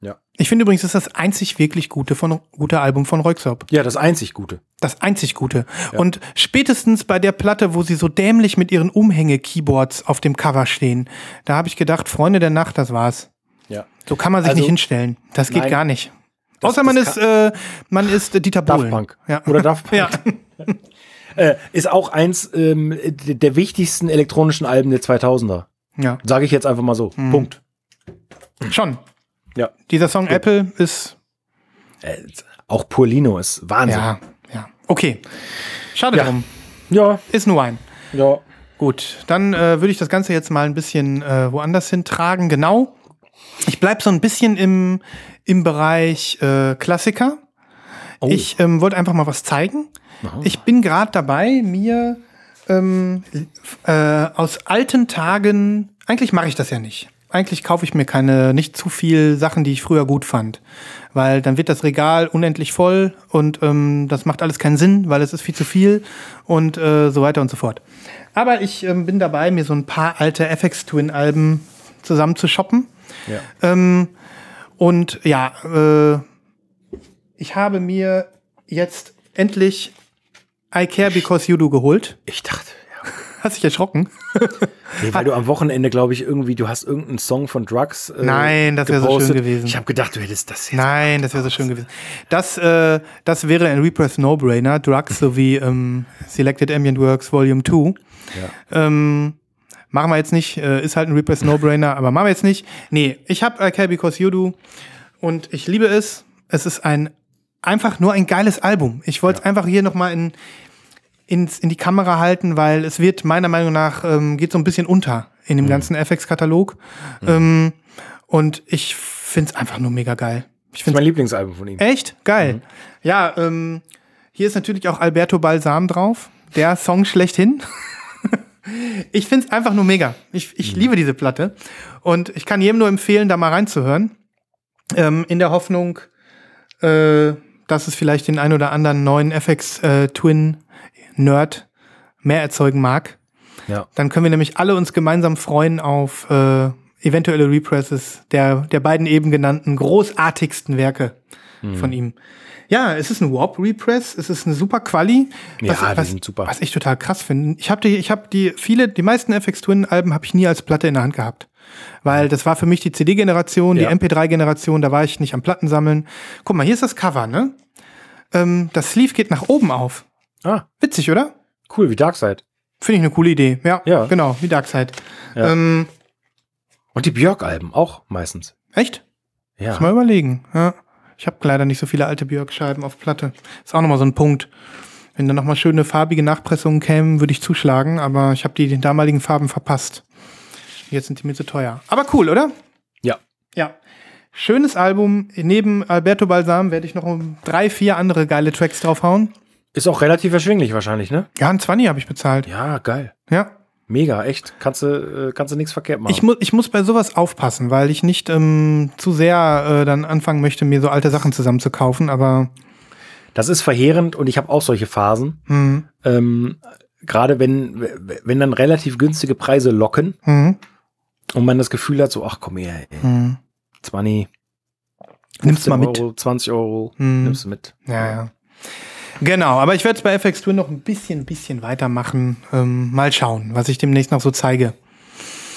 Ja. Ich finde übrigens, das ist das einzig wirklich gute, von, gute Album von Reuxop. Ja, das einzig Gute. Das einzig Gute. Und spätestens bei der Platte, wo sie so dämlich mit ihren Umhänge-Keyboards auf dem Cover stehen, da habe ich gedacht, Freunde der Nacht, das war's. Ja. So kann man sich Also- nicht hinstellen. Das geht Nein. gar nicht. Das- Außer man ist, äh, man ist äh, Dieter Daft Bohlen. Punk. Ja. Oder Daft Punk. Ja. Äh, ist auch eins ähm, der wichtigsten elektronischen Alben der 2000er. ja, Sage ich jetzt einfach mal so. Mhm. Punkt. schon. Ja. Dieser Song Apple ist, Äh, auch Paulino ist Wahnsinn. ja, ja. Okay. Schade Ja. drum. Ja. Ist nur ein. ja. Gut, dann äh, würde ich das Ganze jetzt mal ein bisschen woanders hintragen. Genau. Ich bleib so ein bisschen im, im Bereich äh, Klassiker. Oh. Ich ähm, wollte einfach mal was zeigen. Ich bin gerade dabei, mir ähm, äh, aus alten Tagen, eigentlich mache ich das ja nicht, eigentlich kaufe ich mir keine, nicht zu viel Sachen, die ich früher gut fand. Weil dann wird das Regal unendlich voll und ähm, das macht alles keinen Sinn, weil es ist viel zu viel und äh, so weiter und so fort. Aber ich ähm, bin dabei, mir so ein paar alte FX Twin Alben zusammen zu shoppen. Ja. Ähm, und ja, äh, ich habe mir jetzt endlich I Care Because You Do geholt. Ich dachte, ja. Hast dich erschrocken? Nee, weil du am Wochenende, glaube ich, irgendwie, du hast irgendeinen Song von Drugs. Äh, Nein, das wäre so schön gewesen. Ich habe gedacht, du hättest das jetzt. Nein, das wäre so schön gewesen. Das, äh, das wäre ein Repress No-Brainer. Drugs sowie ähm, Selected Ambient Works Volume 2. Ja. Ähm, machen wir jetzt nicht. Äh, ist halt ein Repress No-Brainer, aber machen wir jetzt nicht. Nee, ich habe I Care Because You Do und ich liebe es. Es ist ein einfach nur ein geiles Album. Ich wollte es einfach hier nochmal in, ins, in die Kamera halten, weil es wird meiner Meinung nach, ähm, geht so ein bisschen unter in dem ganzen FX-Katalog. Ähm, und ich finde es einfach nur mega geil. Ich finde mein Lieblingsalbum von ihm. Echt? Geil. Ja, ähm, hier ist natürlich auch Alberto Balsam drauf. Der Song schlechthin. Ich finde es einfach nur mega. Ich, ich liebe diese Platte. Und ich kann jedem nur empfehlen, da mal reinzuhören. Ähm, in der Hoffnung, äh, dass es vielleicht den ein oder anderen neuen FX äh, Twin Nerd mehr erzeugen mag. Ja. Dann können wir nämlich alle uns gemeinsam freuen auf äh, eventuelle Represses der, der beiden eben genannten großartigsten Werke Mhm. von ihm. Ja, es ist ein Warp Repress, es ist eine super Quali. Ja, die sind super. Was ich total krass finde. Ich habe die, ich habe die viele, die meisten FX Twin Alben habe ich nie als Platte in der Hand gehabt. Weil das war für mich die CD-Generation, Ja. die MP3-Generation, da war ich nicht am Platten sammeln. Guck mal, hier ist das Cover, ne? Ähm, das Sleeve geht nach oben auf. Ah, Witzig, oder? cool, wie Darkseid. Finde ich eine coole Idee. Ja, Ja. genau, wie Darkseid. Ja. Ähm, Und die Björk-Alben auch meistens. echt? Ja. Muss mal überlegen. Ja. Ich habe leider nicht so viele alte Björk-Scheiben auf Platte. Ist auch nochmal so ein Punkt. Wenn da nochmal schöne farbige Nachpressungen kämen, würde ich zuschlagen, aber ich habe die den damaligen Farben verpasst. Jetzt sind die mir zu teuer. Aber cool, oder? Ja. Ja. Schönes Album. Neben Alberto Balsam werde ich noch um drei, vier andere geile Tracks draufhauen. Ist auch relativ erschwinglich wahrscheinlich, ne? Ja, ein 20 habe ich bezahlt. Ja, geil. Ja. Mega, echt. Kannst du äh, kannst du nichts verkehrt machen. Ich, mu ich muss bei sowas aufpassen, weil ich nicht ähm, zu sehr äh, dann anfangen möchte, mir so alte Sachen zusammenzukaufen, aber das ist verheerend und ich habe auch solche Phasen. hm, Ähm, Gerade wenn, wenn dann relativ günstige Preise locken hm, und man das Gefühl hat, so, ach komm her, ey, hm. 20, Nimm's mal 15 mit. Euro, 20 Euro, Hm. nimmst du mit. Ja, ja. Genau, aber ich werde es bei FX Twin noch ein bisschen, bisschen weitermachen. Ähm, mal schauen, was ich demnächst noch so zeige.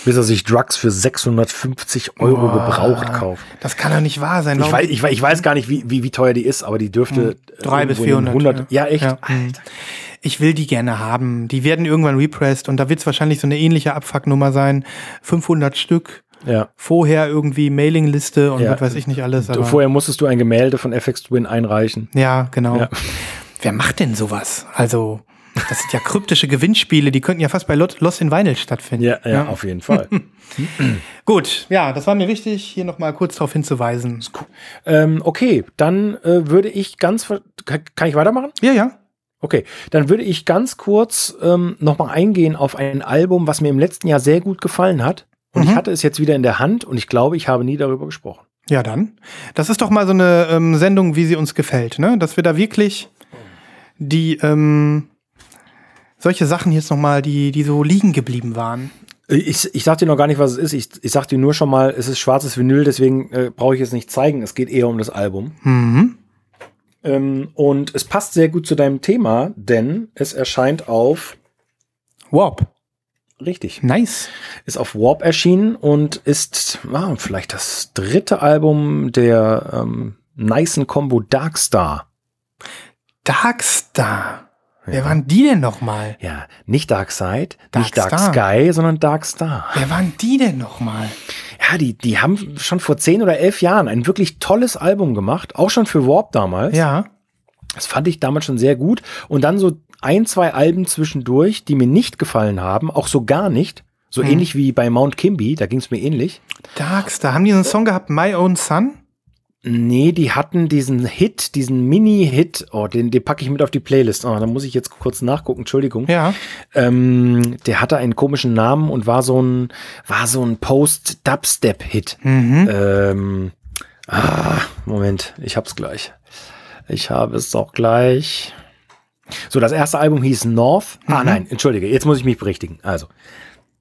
Bis er sich Drugs für 650 Euro Boah. gebraucht kauft. Das kann doch nicht wahr sein. Ich weiß, ich, weiß, ich weiß gar nicht, wie, wie, wie teuer die ist, aber die dürfte äh, Drei bis irgendwo in 400, Ja, echt? Ja. Alter. Ich will die gerne haben. Die werden irgendwann repressed und da wird es wahrscheinlich so eine ähnliche Abfucknummer sein. 500 Stück. Ja. Vorher irgendwie Mailingliste und Ja. was weiß ich nicht alles. Vorher musstest du ein Gemälde von FX Twin einreichen. ja, genau. Ja. Wer macht denn sowas? Also, das sind ja kryptische Gewinnspiele, die könnten ja fast bei Lost in Vinyl stattfinden. Ja, ja, auf jeden Fall. Gut, ja, das war mir wichtig, hier nochmal kurz darauf hinzuweisen. ähm, okay, dann äh, würde ich ganz. Kann, ich weitermachen? Ja, ja. Okay, dann würde ich ganz kurz ähm, nochmal eingehen auf ein Album, was mir im letzten Jahr sehr gut gefallen hat. Und ich Mhm. hatte es jetzt wieder in der Hand und ich glaube, ich habe nie darüber gesprochen. Ja, dann. Das ist doch mal so eine ähm, Sendung, wie sie uns gefällt, ne? Dass wir da wirklich die, ähm, solche Sachen jetzt nochmal, die, die so liegen geblieben waren. Ich, ich sag dir noch gar nicht, was es ist. Ich, ich sag dir nur schon mal, es ist schwarzes Vinyl, deswegen äh, brauche ich es nicht zeigen. Es geht eher um das Album. Mhm. Ähm, und es passt sehr gut zu deinem Thema, denn es erscheint auf. Warp. Richtig. Nice. Ist auf Warp erschienen und ist ah, vielleicht das dritte Album der ähm, nicen Combo Darkstar. Darkstar. Wer Ja. waren die denn nochmal? Ja, nicht Darkside, nicht Dark Darkstar. Sky, sondern Darkstar. Wer waren die denn nochmal? Ja, die, die haben schon vor zehn oder elf Jahren ein wirklich tolles Album gemacht, auch schon für Warp damals. Ja. Das fand ich damals schon sehr gut. Und dann so ein, zwei Alben zwischendurch, die mir nicht gefallen haben, auch so gar nicht. So Hm. ähnlich wie bei Mount Kimby, da ging es mir ähnlich. Darkstar. Haben die so einen Song gehabt, My Own Son? Nee, die hatten diesen Hit, diesen Mini-Hit, oh, den, den packe ich mit auf die Playlist. Oh, da muss ich jetzt kurz nachgucken, Entschuldigung. Ja. Ähm, der hatte einen komischen Namen und war so ein, war so ein Post-Dubstep-Hit. Mhm. Ähm, ah, Moment, ich hab's gleich. Ich habe es auch gleich. So, das erste Album hieß North. Ah, Mhm. nein, entschuldige, jetzt muss ich mich berichtigen. Also,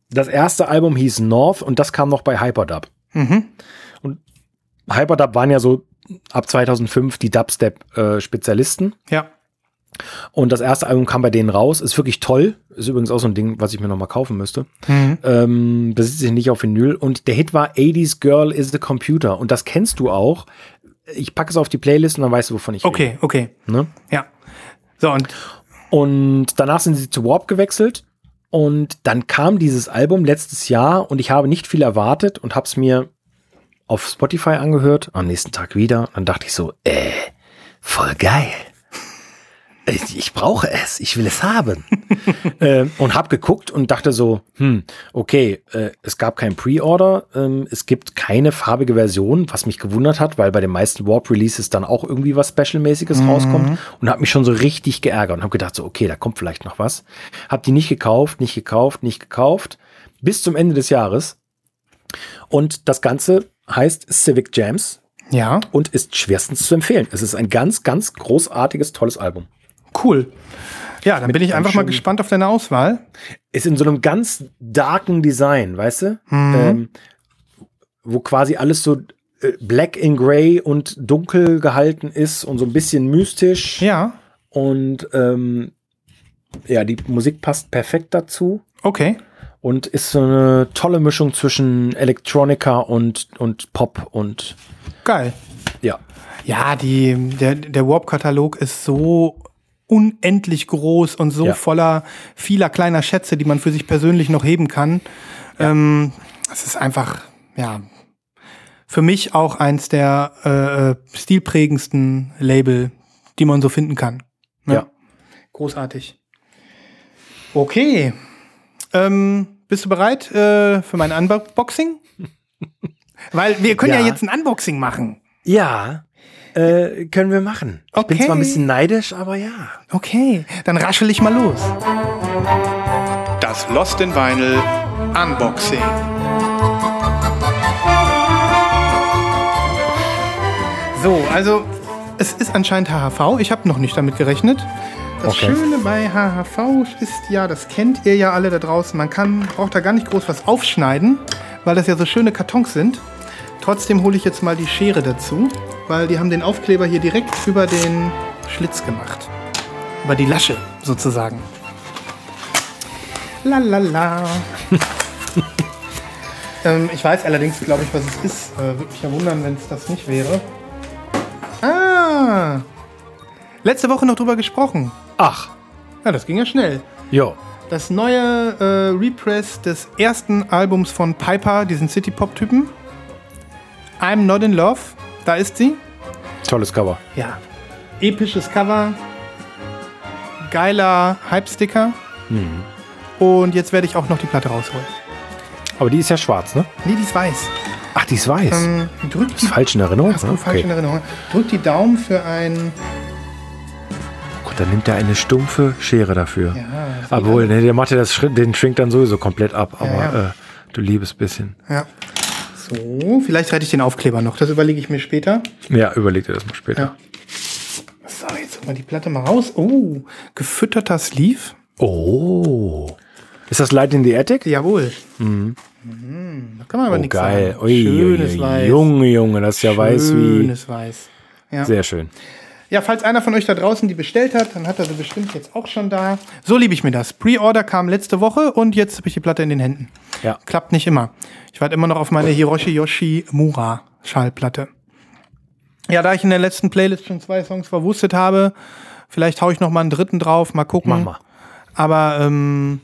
das erste Album hieß North und das kam noch bei Hyperdub. Mhm. Hyperdub waren ja so ab 2005 die Dubstep-Spezialisten. Ja. Und das erste Album kam bei denen raus. Ist wirklich toll. Ist übrigens auch so ein Ding, was ich mir nochmal kaufen müsste. Mhm. Ähm, besitze ich nicht auf Vinyl. Und der Hit war 80s Girl is the Computer. Und das kennst du auch. Ich packe es auf die Playlist und dann weißt du, wovon ich Okay, okay. rede. Ne? Ja. So, und Und danach sind sie zu Warp gewechselt. Und dann kam dieses Album letztes Jahr und ich habe nicht viel erwartet und habe es mir auf Spotify angehört. Am nächsten Tag wieder. Dann dachte ich so, äh, voll geil. Ich, brauche es, ich will es haben. äh, und habe geguckt und dachte so, hm, okay, äh, es gab kein Pre-Order, ähm, es gibt keine farbige Version, was mich gewundert hat, weil bei den meisten Warp-Releases dann auch irgendwie was Special-mäßiges rauskommt und habe mich schon so richtig geärgert und habe gedacht so, okay, da kommt vielleicht noch was. Hab die nicht gekauft, nicht gekauft, nicht gekauft, bis zum Ende des Jahres. Und das Ganze heißt Civic Jams ja, und ist schwerstens zu empfehlen. Es ist ein ganz, ganz großartiges, tolles Album. cool. Ja, dann bin ich einfach mal gespannt auf deine Auswahl. Ist in so einem ganz darken Design, weißt du? Mhm. Ähm, wo quasi alles so äh, black in gray und dunkel gehalten ist und so ein bisschen mystisch. Ja, Und ähm, ja, die Musik passt perfekt dazu okay. Und ist so eine tolle Mischung zwischen Electronica und, und Pop und Geil. ja. Ja, die, der, der Warp-Katalog ist so unendlich groß und so Ja. voller vieler kleiner Schätze, die man für sich persönlich noch heben kann. Ähm, es ist einfach, ja, für mich auch eins der äh, äh, stilprägendsten Label, die man so finden kann. Ja. Großartig. Okay. Ähm, bist du bereit äh, für mein Unboxing? Weil wir können ja. Ja. jetzt ein Unboxing machen. Ja, äh, können wir machen. Ich bin Okay. zwar ein bisschen neidisch, aber ja. Okay, dann raschel ich mal los. Das Lost in Vinyl Unboxing. So, also es ist anscheinend HHV. Ich habe noch nicht damit gerechnet. Das Okay. Schöne bei HHV ist ja, das kennt ihr ja alle da draußen, man kann, braucht da gar nicht groß was aufschneiden, weil das ja so schöne Kartons sind. Trotzdem hole ich jetzt mal die Schere dazu, weil die haben den Aufkleber hier direkt über den Schlitz gemacht. Über die Lasche sozusagen. La la la. ähm, ich weiß allerdings, glaube ich, was es ist. Äh, Würde mich ja wundern, wenn es das nicht wäre. Ah. Letzte Woche noch drüber gesprochen. Ach, Ja, das ging ja schnell. jo. Das neue äh, Repress des ersten Albums von Piper, diesen City-Pop-Typen. I'm Not in Love. Da ist sie. Tolles Cover. Ja. Episches Cover. Geiler Hype-Sticker. Und jetzt werde ich auch noch die Platte rausholen. Aber die ist ja schwarz, ne? Nee, die ist weiß. Ach, die ist weiß. Ähm, drück ist die, falsch in Erinnerung. hast du ne? falsch in Erinnerung. Drück die Daumen für ein. Dann nimmt er eine stumpfe Schere dafür. Ja, Obwohl, ne, der macht ja das, den Schwingt dann sowieso komplett ab. Aber ja. Äh, du liebes bisschen. Ja. So, vielleicht rette ich den Aufkleber noch. Das überlege ich mir später. Ja, überleg dir das mal später. Ja. So, jetzt holen wir die Platte mal raus. Oh, gefütterter Sleeve. Oh. Ist das Light in the Attic? Jawohl. Mhm. Da kann man aber Oh, nichts geil. sagen. Ui, Schönes ui, ui, Weiß. Junge, Junge, das ist ja weiß wie. Schönes Weiß. Ja. Sehr schön. Ja, falls einer von euch da draußen die bestellt hat, dann hat er sie bestimmt jetzt auch schon da. So liebe ich mir das. Pre-Order kam letzte Woche und jetzt habe ich die Platte in den Händen. Ja. Klappt nicht immer. Ich warte immer noch auf meine Hiroshi Yoshi Mura Schallplatte. Ja, da ich in der letzten Playlist schon zwei Songs verwurstet habe, vielleicht hau ich noch mal einen dritten drauf, mal gucken. Mach mal. Aber ähm,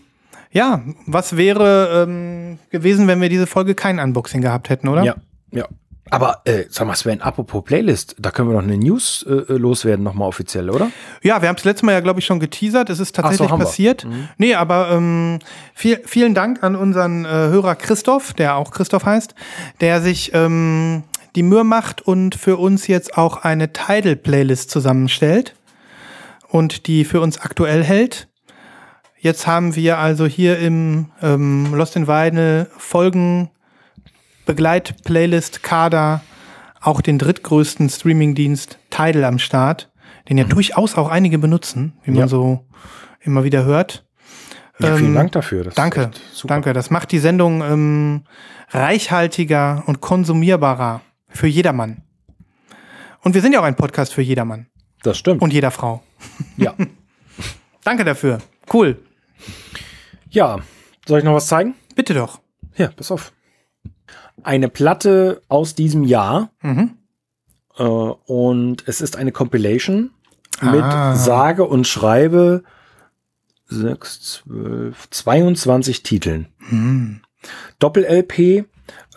ja, was wäre ähm, gewesen, wenn wir diese Folge kein Unboxing gehabt hätten, oder? Ja, ja. Aber äh, sag mal, Sven, apropos Playlist, da können wir noch eine News äh, loswerden, nochmal offiziell, oder? Ja, wir haben es letztes Mal ja, glaube ich, schon geteasert. Es ist so, tatsächlich wir. passiert. Nee, aber ähm, viel, vielen Dank an unseren äh, Hörer Christoph, der auch Christoph heißt, der sich ähm, die Mühe macht und für uns jetzt auch eine Tidal-Playlist zusammenstellt und die für uns aktuell hält. Jetzt haben wir also hier im ähm, Lost in Vinyl Folgen Begleit-Playlist-Kader auch den drittgrößten Streamingdienst Tidal am Start, den ja durchaus auch einige benutzen, wie man Ja. so immer wieder hört. Ja, vielen Ähm, Dank dafür. Das Danke, danke. Das macht die Sendung ähm, reichhaltiger und konsumierbarer für jedermann. Und wir sind ja auch ein Podcast für jedermann Das stimmt. und jeder Frau. ja. Danke dafür. Cool. ja, soll ich noch was zeigen? Bitte doch. Ja, pass auf. Eine Platte aus diesem Jahr. Mhm. Äh, und es ist eine Compilation mit Ah. sage und schreibe 6, 12, 22 Titeln. Hm. Doppel-LP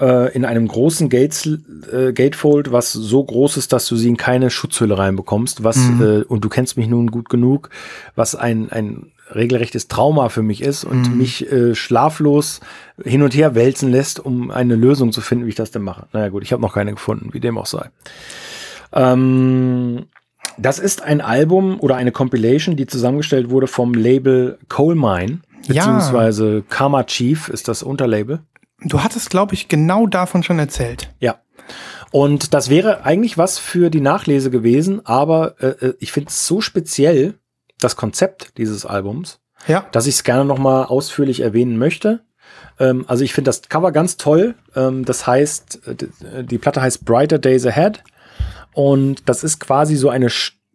äh, in einem großen Gates, äh, Gatefold, was so groß ist, dass du sie in keine Schutzhülle reinbekommst, was, Mhm. äh, und du kennst mich nun gut genug, was ein, ein regelrechtes Trauma für mich ist und Mhm. mich äh, schlaflos hin und her wälzen lässt, um eine Lösung zu finden, wie ich das denn mache. Naja gut, ich habe noch keine gefunden, wie dem auch sei. Ähm, das ist ein Album oder eine Compilation, die zusammengestellt wurde vom Label Coal Mine, Ja. beziehungsweise Karma Chief ist das Unterlabel. Du hattest, glaube ich, genau davon schon erzählt. Ja. Und das wäre eigentlich was für die Nachlese gewesen, aber äh, äh, ich finde es so speziell, das Konzept dieses Albums, Ja. dass ich es gerne noch mal ausführlich erwähnen möchte. Ähm, also ich finde das Cover ganz toll. Ähm, das heißt, äh, äh, die Platte heißt Brighter Days Ahead und das ist quasi so eine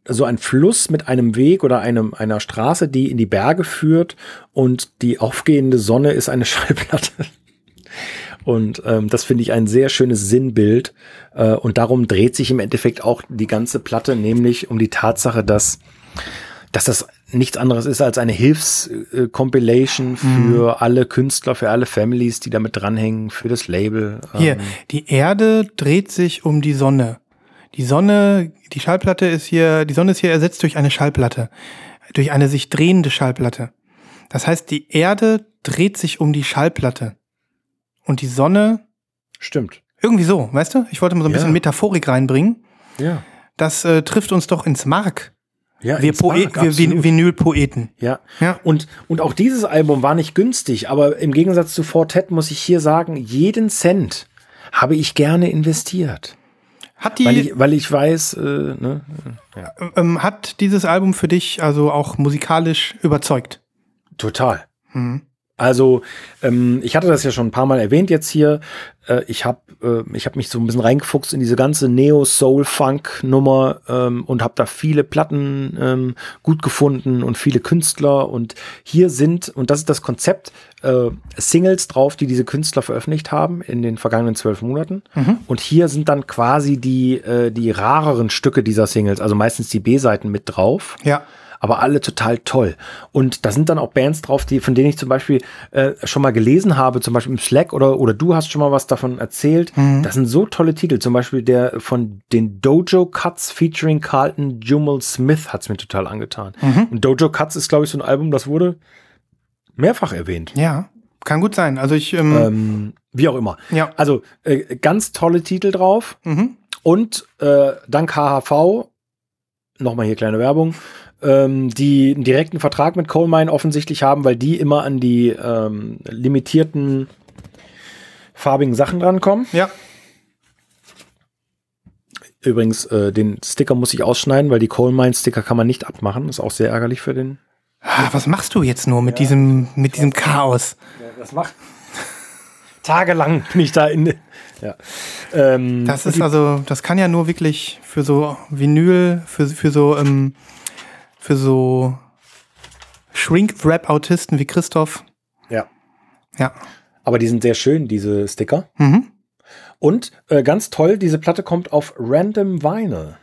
so ein Fluss mit einem Weg oder einem, einer Straße, die in die Berge führt und die aufgehende Sonne ist eine Schallplatte. Und ähm, das finde ich ein sehr schönes Sinnbild. Äh, und darum dreht sich im Endeffekt auch die ganze Platte, nämlich um die Tatsache, dass, dass das nichts anderes ist als eine Hilfs-Compilation für alle Künstler, für alle Families, die damit dranhängen, für das Label. Hier, Ähm, die Erde dreht sich um die Sonne. Die Sonne, die Schallplatte ist hier, die Sonne ist hier ersetzt durch eine Schallplatte. Durch eine sich drehende Schallplatte. Das heißt, die Erde dreht sich um die Schallplatte. Und die Sonne, stimmt. irgendwie so, weißt du? Ich wollte mal so ein Ja. bisschen Metaphorik reinbringen. Ja. Das äh, trifft uns doch ins Mark. Ja, Wir, ins Poe Mark, wir Vinylpoeten. Ja. Ja. Und, und auch dieses Album war nicht günstig, aber im Gegensatz zu Fortet muss ich hier sagen, jeden Cent habe ich gerne investiert. Hat die, Weil ich, weil ich weiß, äh, ne, ähm, hat dieses Album für dich also auch musikalisch überzeugt? total. Mhm. Also, ähm, ich hatte das ja schon ein paar Mal erwähnt jetzt hier. Äh, ich habe äh, ich hab mich so ein bisschen reingefuchst in diese ganze Neo-Soul-Funk-Nummer ähm, und habe da viele Platten ähm, gut gefunden und viele Künstler. Und hier sind, und das ist das Konzept, äh, Singles drauf, die diese Künstler veröffentlicht haben in den vergangenen zwölf Monaten. Und hier sind dann quasi die, äh, die rareren Stücke dieser Singles, also meistens die B-Seiten mit drauf Ja. Aber alle total toll. Und da sind dann auch Bands drauf, die, von denen ich zum Beispiel äh, schon mal gelesen habe, zum Beispiel im Slack oder, oder du hast schon mal was davon erzählt. Das sind so tolle Titel, zum Beispiel der von den Dojo Cuts featuring Carlton Jumel Smith hat's mir total angetan. Und Dojo Cuts ist, glaube ich, so ein Album, das wurde mehrfach erwähnt. Ja. Kann gut sein. Also ich, ähm, Ähm, wie auch immer. ja. Also äh, ganz tolle Titel drauf. Mhm. Und äh, dank HHV, nochmal hier kleine Werbung, ähm, die einen direkten Vertrag mit Coal Mine offensichtlich haben, weil die immer an die ähm, limitierten farbigen Sachen rankommen. Ja. Übrigens, äh, den Sticker muss ich ausschneiden, weil die Coal Mine Sticker kann man nicht abmachen. Ist auch sehr ärgerlich für den. Ah, Was machst du jetzt nur mit diesem, mit diesem Chaos? Das macht. Tagelang bin ich da in. Ja. Ähm, Das ist also, das kann ja nur wirklich für so Vinyl, für, für so, ähm, für so Shrink-Wrap-Autisten wie Christoph. ja. Ja. Aber die sind sehr schön, diese Sticker. Mhm. Und äh, ganz toll, diese Platte kommt auf Random Vinyl.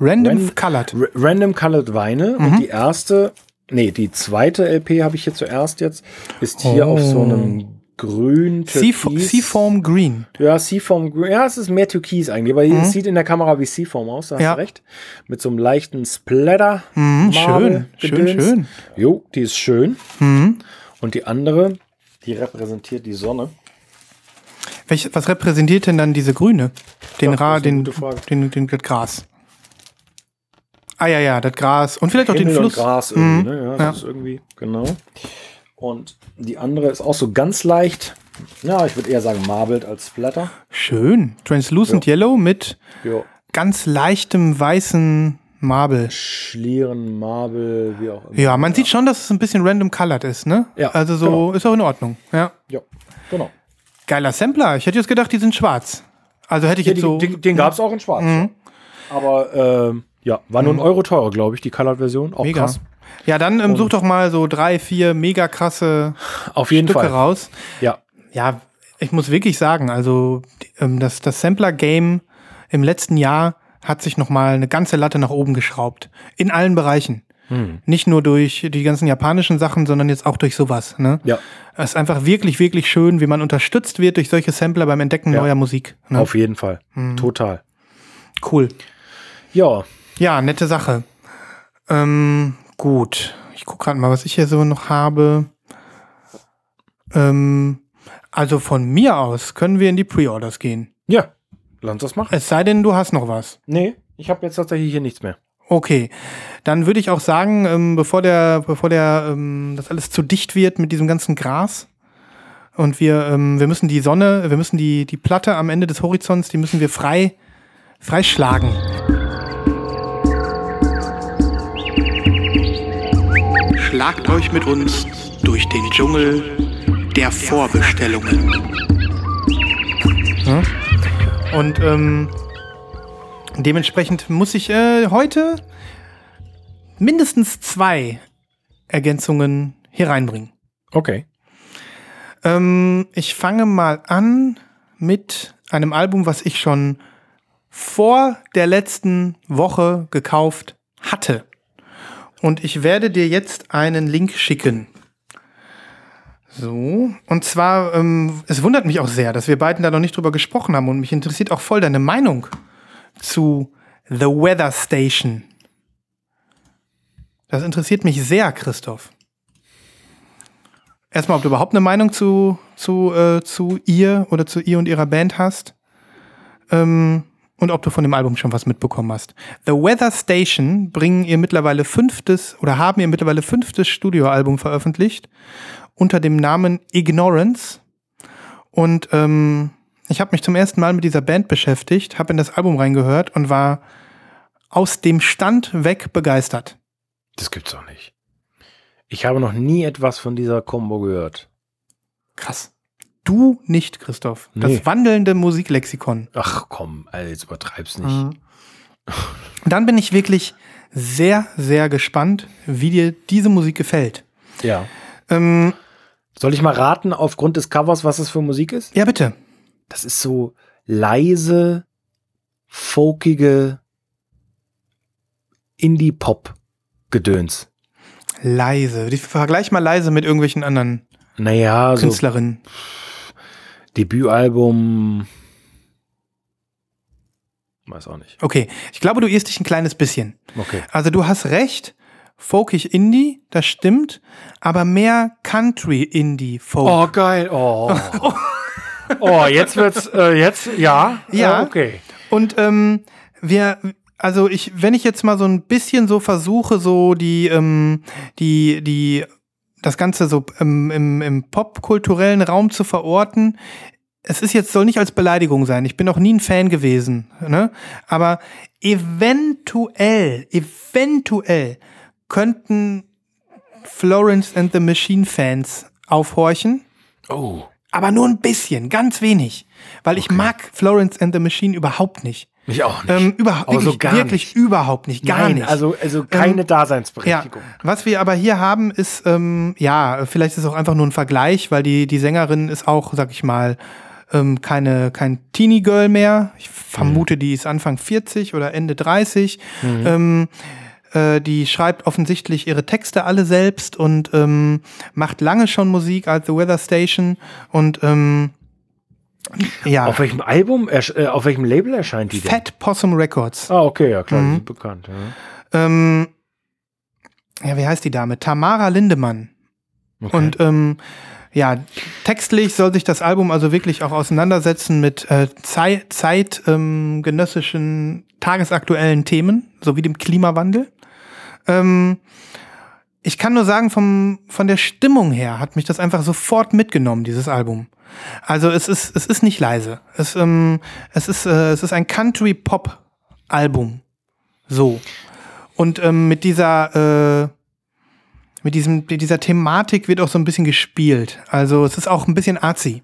Random Ran- Colored. R Random Colored Vinyl. Mhm. Und die erste, nee, die zweite LP habe ich hier zuerst jetzt, ist hier Oh. auf so einem grün. Seaform Green. Ja, Seaform Grün. Ja, es ist mehr Türkis eigentlich, aber es sieht in der Kamera wie Seaform aus, da hast Mhm. Ja. du recht. Mit so einem leichten Splatter. Mhm, schön, schön, schön. Jo, die ist schön. Mhm. Und die andere, die repräsentiert die Sonne. Welch, was repräsentiert denn dann diese Grüne? Den Das Ra, den, den, den, das Gras. Ah ja, ja, das Gras. Und vielleicht auch den Himmel und Fluss. Gras irgendwie, Mhm. ne? Ja, das Ja. ist irgendwie, genau. Und die andere ist auch so ganz leicht, ja, ich würde eher sagen marbled als Splatter. Schön. Translucent Yellow mit Ja. ganz leichtem weißen Marble. Schlieren, Marble, wie auch immer. Ja, man sieht schon, dass es ein bisschen random colored ist, ne? Ja, Also so genau. ist auch in Ordnung. Ja. Ja, genau. Geiler Sampler. Ich hätte jetzt gedacht, die sind schwarz. Also hätte ich Ja, jetzt die, so. den den gab es auch in Schwarz. Mhm. Aber ähm, ja, war nur ein Euro teurer, glaube ich, die Colored-Version. Auch Mega. krass. Ja, dann ähm, such doch mal so drei, vier mega krasse Auf jeden Stücke Fall. raus. Ja, Ja, ich muss wirklich sagen, also ähm, das, das Sampler-Game im letzten Jahr hat sich noch mal eine ganze Latte nach oben geschraubt. In allen Bereichen. Hm. Nicht nur durch die ganzen japanischen Sachen, sondern jetzt auch durch sowas. Ne? ja, Es ist einfach wirklich, wirklich schön, wie man unterstützt wird durch solche Sampler beim Entdecken Ja. neuer Musik. Ne? auf jeden Fall. Mhm. Total. Cool. Ja, Ja, nette Sache. Ähm, gut. Ich gucke gerade mal, was ich hier so noch habe. Ähm, also von mir aus können wir in die Pre-Orders gehen. ja, lass uns das machen. Es sei denn, du hast noch was. Nee, ich habe jetzt tatsächlich hier nichts mehr. Okay, dann würde ich auch sagen, ähm, bevor der, bevor der, ähm, das alles zu dicht wird mit diesem ganzen Gras und wir, ähm, wir müssen die Sonne, wir müssen die, die Platte am Ende des Horizonts, die müssen wir frei, freischlagen. Schlagt euch mit uns durch den Dschungel der Vorbestellungen. Und ähm, dementsprechend muss ich äh, heute mindestens zwei Ergänzungen hier reinbringen. Okay. Ähm, ich fange mal an mit einem Album, was ich schon vor der letzten Woche gekauft hatte. Und ich werde dir jetzt einen Link schicken. So, und zwar, ähm, es wundert mich auch sehr, dass wir beiden da noch nicht drüber gesprochen haben und mich interessiert auch voll deine Meinung zu The Weather Station. Das interessiert mich sehr, Christoph. Erstmal, ob du überhaupt eine Meinung zu, zu, äh, zu ihr oder zu ihr und ihrer Band hast. Ähm, und ob du von dem Album schon was mitbekommen hast. The Weather Station bringen ihr mittlerweile fünftes oder haben ihr mittlerweile fünftes Studioalbum veröffentlicht unter dem Namen Ignorance. Und ähm, ich habe mich zum ersten Mal mit dieser Band beschäftigt, habe in das Album reingehört und war aus dem Stand weg begeistert. Das gibt's doch nicht. Ich habe noch nie etwas von dieser Combo gehört. Krass. Du nicht, Christoph. Das Nee. wandelnde Musiklexikon. Ach komm, Alter, jetzt übertreib's nicht. Mhm. Dann bin ich wirklich sehr, sehr gespannt, wie dir diese Musik gefällt. Ja. Ähm, Soll ich mal raten, aufgrund des Covers, was es für Musik ist? ja, bitte. Das ist so leise, folkige Indie-Pop-Gedöns. Leise. Ich vergleich mal leise mit irgendwelchen anderen Naja, so Künstlerinnen. Debütalbum. Weiß auch nicht. Okay, ich glaube, du irrst dich ein kleines bisschen. Okay. Also du hast recht, folkig Indie, das stimmt, aber mehr Country Indie Folk. Oh, geil. Oh. oh, jetzt wird's, äh, jetzt, ja. Ja. Äh, okay. Und ähm, wir, also ich, wenn ich jetzt mal so ein bisschen so versuche, so die, ähm, die, die, das Ganze so ähm, im, im popkulturellen Raum zu verorten, es ist jetzt, soll nicht als Beleidigung sein. Ich bin auch nie ein Fan gewesen, ne? Aber eventuell, eventuell könnten Florence and the Machine Fans aufhorchen. Oh. Aber nur ein bisschen, ganz wenig. Weil ich mag Florence and the Machine überhaupt nicht. Mich auch nicht. Ähm, überhaupt, Aber so wirklich, gar wirklich nicht. überhaupt nicht, gar Nein, nicht. Also, also keine Ja, Daseinsberechtigung. was wir aber hier haben, ist, ähm, ja, vielleicht ist es auch einfach nur ein Vergleich, weil die, die Sängerin ist auch, sag ich mal, ähm, keine, kein Teenie Girl mehr. Ich vermute, die ist Anfang 40 oder Ende 30. Ähm, äh, die schreibt offensichtlich ihre Texte alle selbst und ähm, macht lange schon Musik als The Weather Station und ähm, ja, Auf welchem Album, äh, auf welchem Label erscheint die denn? Fat Possum Records. Ah, okay, ja klar, Mhm. die sind bekannt. Ja. Ähm, ja, wie heißt die Dame? Tamara Lindemann. Okay. Und ähm, ja, textlich soll sich das Album also wirklich auch auseinandersetzen mit äh, Zeit, zeitgenössischen, ähm, tagesaktuellen Themen, sowie dem Klimawandel. Ähm, ich kann nur sagen, vom, von der Stimmung her hat mich das einfach sofort mitgenommen, dieses Album. Also es ist, es ist nicht leise. Es, ähm, es, ist, äh, es ist ein Country-Pop-Album. So. Und ähm, mit dieser, äh, mit diesem, dieser Thematik wird auch so ein bisschen gespielt. Also es ist auch ein bisschen arzi.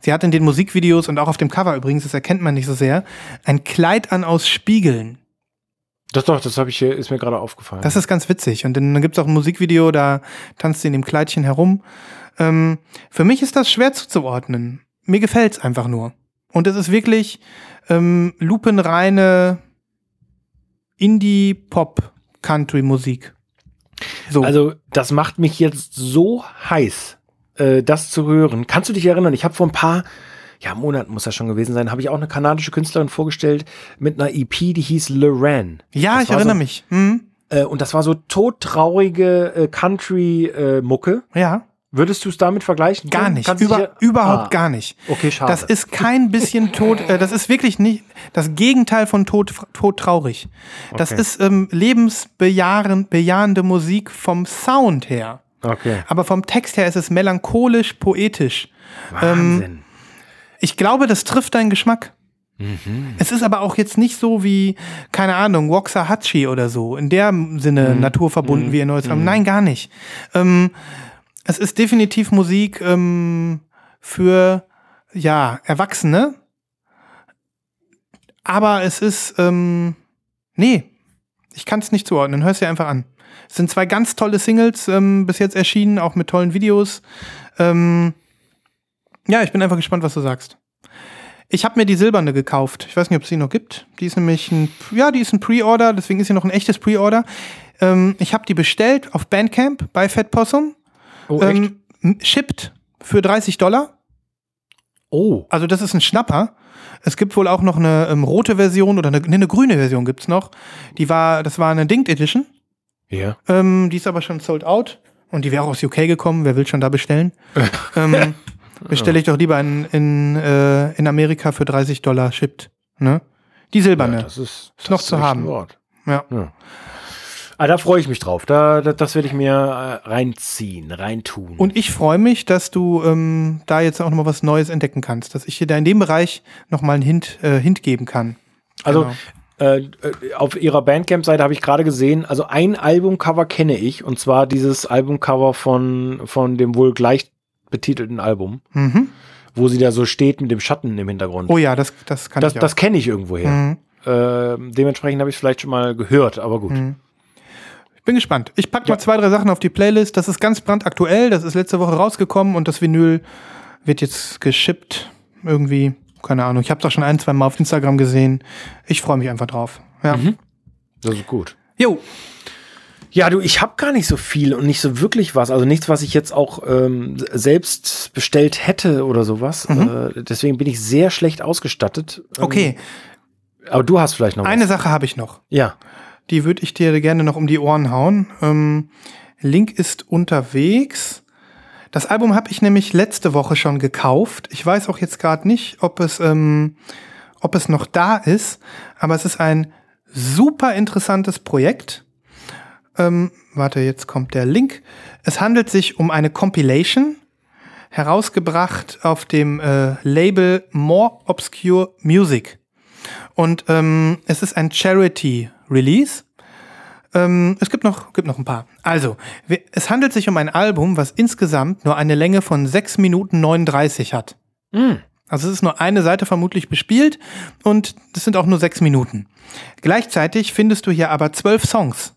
Sie hat in den Musikvideos und auch auf dem Cover übrigens, das erkennt man nicht so sehr, ein Kleid an aus Spiegeln. Das doch, das habe ich hier, ist mir gerade aufgefallen. Das ist ganz witzig. Und dann, gibt es auch ein Musikvideo, da tanzt sie in dem Kleidchen herum. Ähm, für mich ist das schwer zuzuordnen. Mir gefällt es einfach nur. Und es ist wirklich ähm, lupenreine Indie-Pop-Country-Musik. So. Also, das macht mich jetzt so heiß, äh, das zu hören. Kannst du dich erinnern? Ich habe vor ein paar ja, Monaten muss das schon gewesen sein, habe ich auch eine kanadische Künstlerin vorgestellt mit einer EP, die hieß Loran. Ja, das ich erinnere so, mich. Mhm. Äh, und das war so todtraurige äh, Country-Mucke. Äh, ja. Würdest du es damit vergleichen? Gar nicht. Über, überhaupt ah. gar nicht. Okay, schade. Das ist kein bisschen tot, äh, das ist wirklich nicht das Gegenteil von tot, tot traurig. Das okay. ist ähm, lebensbejahende Musik vom Sound her. Okay. Aber vom Text her ist es melancholisch, poetisch. Wahnsinn. Ähm, ich glaube, das trifft deinen Geschmack. Mhm. Es ist aber auch jetzt nicht so wie, keine Ahnung, Waxahachie oder so, in der Sinne mhm. naturverbunden mhm. wie ihr neues. Mhm. Nein, gar nicht. Ähm, es ist definitiv Musik ähm, für, ja, Erwachsene. Aber es ist, ähm, nee, ich kann es nicht zuordnen. Hör es dir einfach an. Es sind zwei ganz tolle Singles ähm, bis jetzt erschienen, auch mit tollen Videos. Ähm, ja, ich bin einfach gespannt, was du sagst. Ich habe mir die silberne gekauft. Ich weiß nicht, ob es sie noch gibt. Die ist nämlich ein, ja, die ist ein Pre-Order, deswegen ist sie noch ein echtes Pre-Order. Ähm, ich habe die bestellt auf Bandcamp bei Fat Possum. Oh, echt? Ähm, shipped für 30 Dollar. Oh. Also das ist ein Schnapper. Es gibt wohl auch noch eine ähm, rote Version oder eine, eine grüne Version gibt's noch. Die war, das war eine Dinged Edition. Ja. Ähm, die ist aber schon sold out. Und die wäre auch aus UK gekommen. Wer will schon da bestellen? ähm, Bestelle ich doch lieber in, in, äh, in Amerika für 30 Dollar shipped. Ne? Die silberne. Ja, das ist, das noch ist zu haben. Wort. Ja. ja. Ah, da freue ich mich drauf. Da, da das werde ich mir äh, reinziehen, reintun. Und ich freue mich, dass du ähm, da jetzt auch noch mal was Neues entdecken kannst, dass ich dir da in dem Bereich noch mal einen Hint, äh, Hint geben kann. Also genau. äh, auf ihrer Bandcamp-Seite habe ich gerade gesehen, also ein Albumcover kenne ich, und zwar dieses Albumcover von, von dem wohl gleich betitelten Album, mhm. wo sie da so steht mit dem Schatten im Hintergrund. Oh ja, das, das kann das, ich auch. Das kenne ich irgendwoher. Mhm. Äh, dementsprechend habe ich es vielleicht schon mal gehört, aber gut. Mhm. Ich bin gespannt. Ich packe ja. mal zwei, drei Sachen auf die Playlist. Das ist ganz brandaktuell. Das ist letzte Woche rausgekommen und das Vinyl wird jetzt geschippt. Irgendwie, keine Ahnung. Ich habe es auch schon ein, zwei Mal auf Instagram gesehen. Ich freue mich einfach drauf. Ja. Mhm. Das ist gut. Jo. Ja, du, ich habe gar nicht so viel und nicht so wirklich was. Also nichts, was ich jetzt auch ähm, selbst bestellt hätte oder sowas. Mhm. Äh, deswegen bin ich sehr schlecht ausgestattet. Ähm, okay. Aber du hast vielleicht noch Eine was. Sache habe ich noch. Ja. Die würde ich dir gerne noch um die Ohren hauen. Ähm, Link ist unterwegs. Das Album habe ich nämlich letzte Woche schon gekauft. Ich weiß auch jetzt gerade nicht, ob es, ähm, ob es noch da ist, aber es ist ein super interessantes Projekt. Ähm, warte, jetzt kommt der Link. Es handelt sich um eine Compilation, herausgebracht auf dem äh, Label More Obscure Music. Und ähm, es ist ein Charity-Release. Ähm, es gibt noch, gibt noch ein paar. Also, es handelt sich um ein Album, was insgesamt nur eine Länge von 6 Minuten 39 hat. Mm. Also es ist nur eine Seite vermutlich bespielt und das sind auch nur 6 Minuten. Gleichzeitig findest du hier aber zwölf Songs.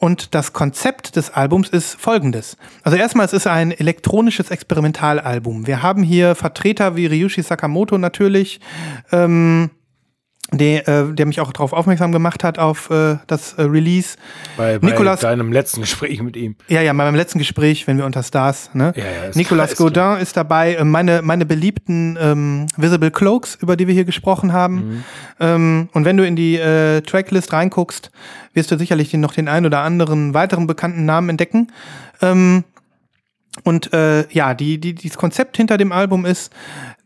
Und das Konzept des Albums ist folgendes. Also erstmal, es ist ein elektronisches Experimentalalbum. Wir haben hier Vertreter wie Ryushi Sakamoto natürlich, ähm, der, äh, der mich auch darauf aufmerksam gemacht hat auf äh, das äh, Release. Bei, bei Nicolas, deinem letzten Gespräch mit ihm. Ja, ja, bei meinem letzten Gespräch, wenn wir unter Stars, ne? Ja, ja, Nicolas Godin klar. ist dabei, äh, meine, meine beliebten ähm, Visible Cloaks, über die wir hier gesprochen haben. Mhm. Ähm, und wenn du in die äh, Tracklist reinguckst, wirst du sicherlich noch den einen oder anderen weiteren bekannten Namen entdecken. Ähm, Und äh, ja, die, die, dieses Konzept hinter dem Album ist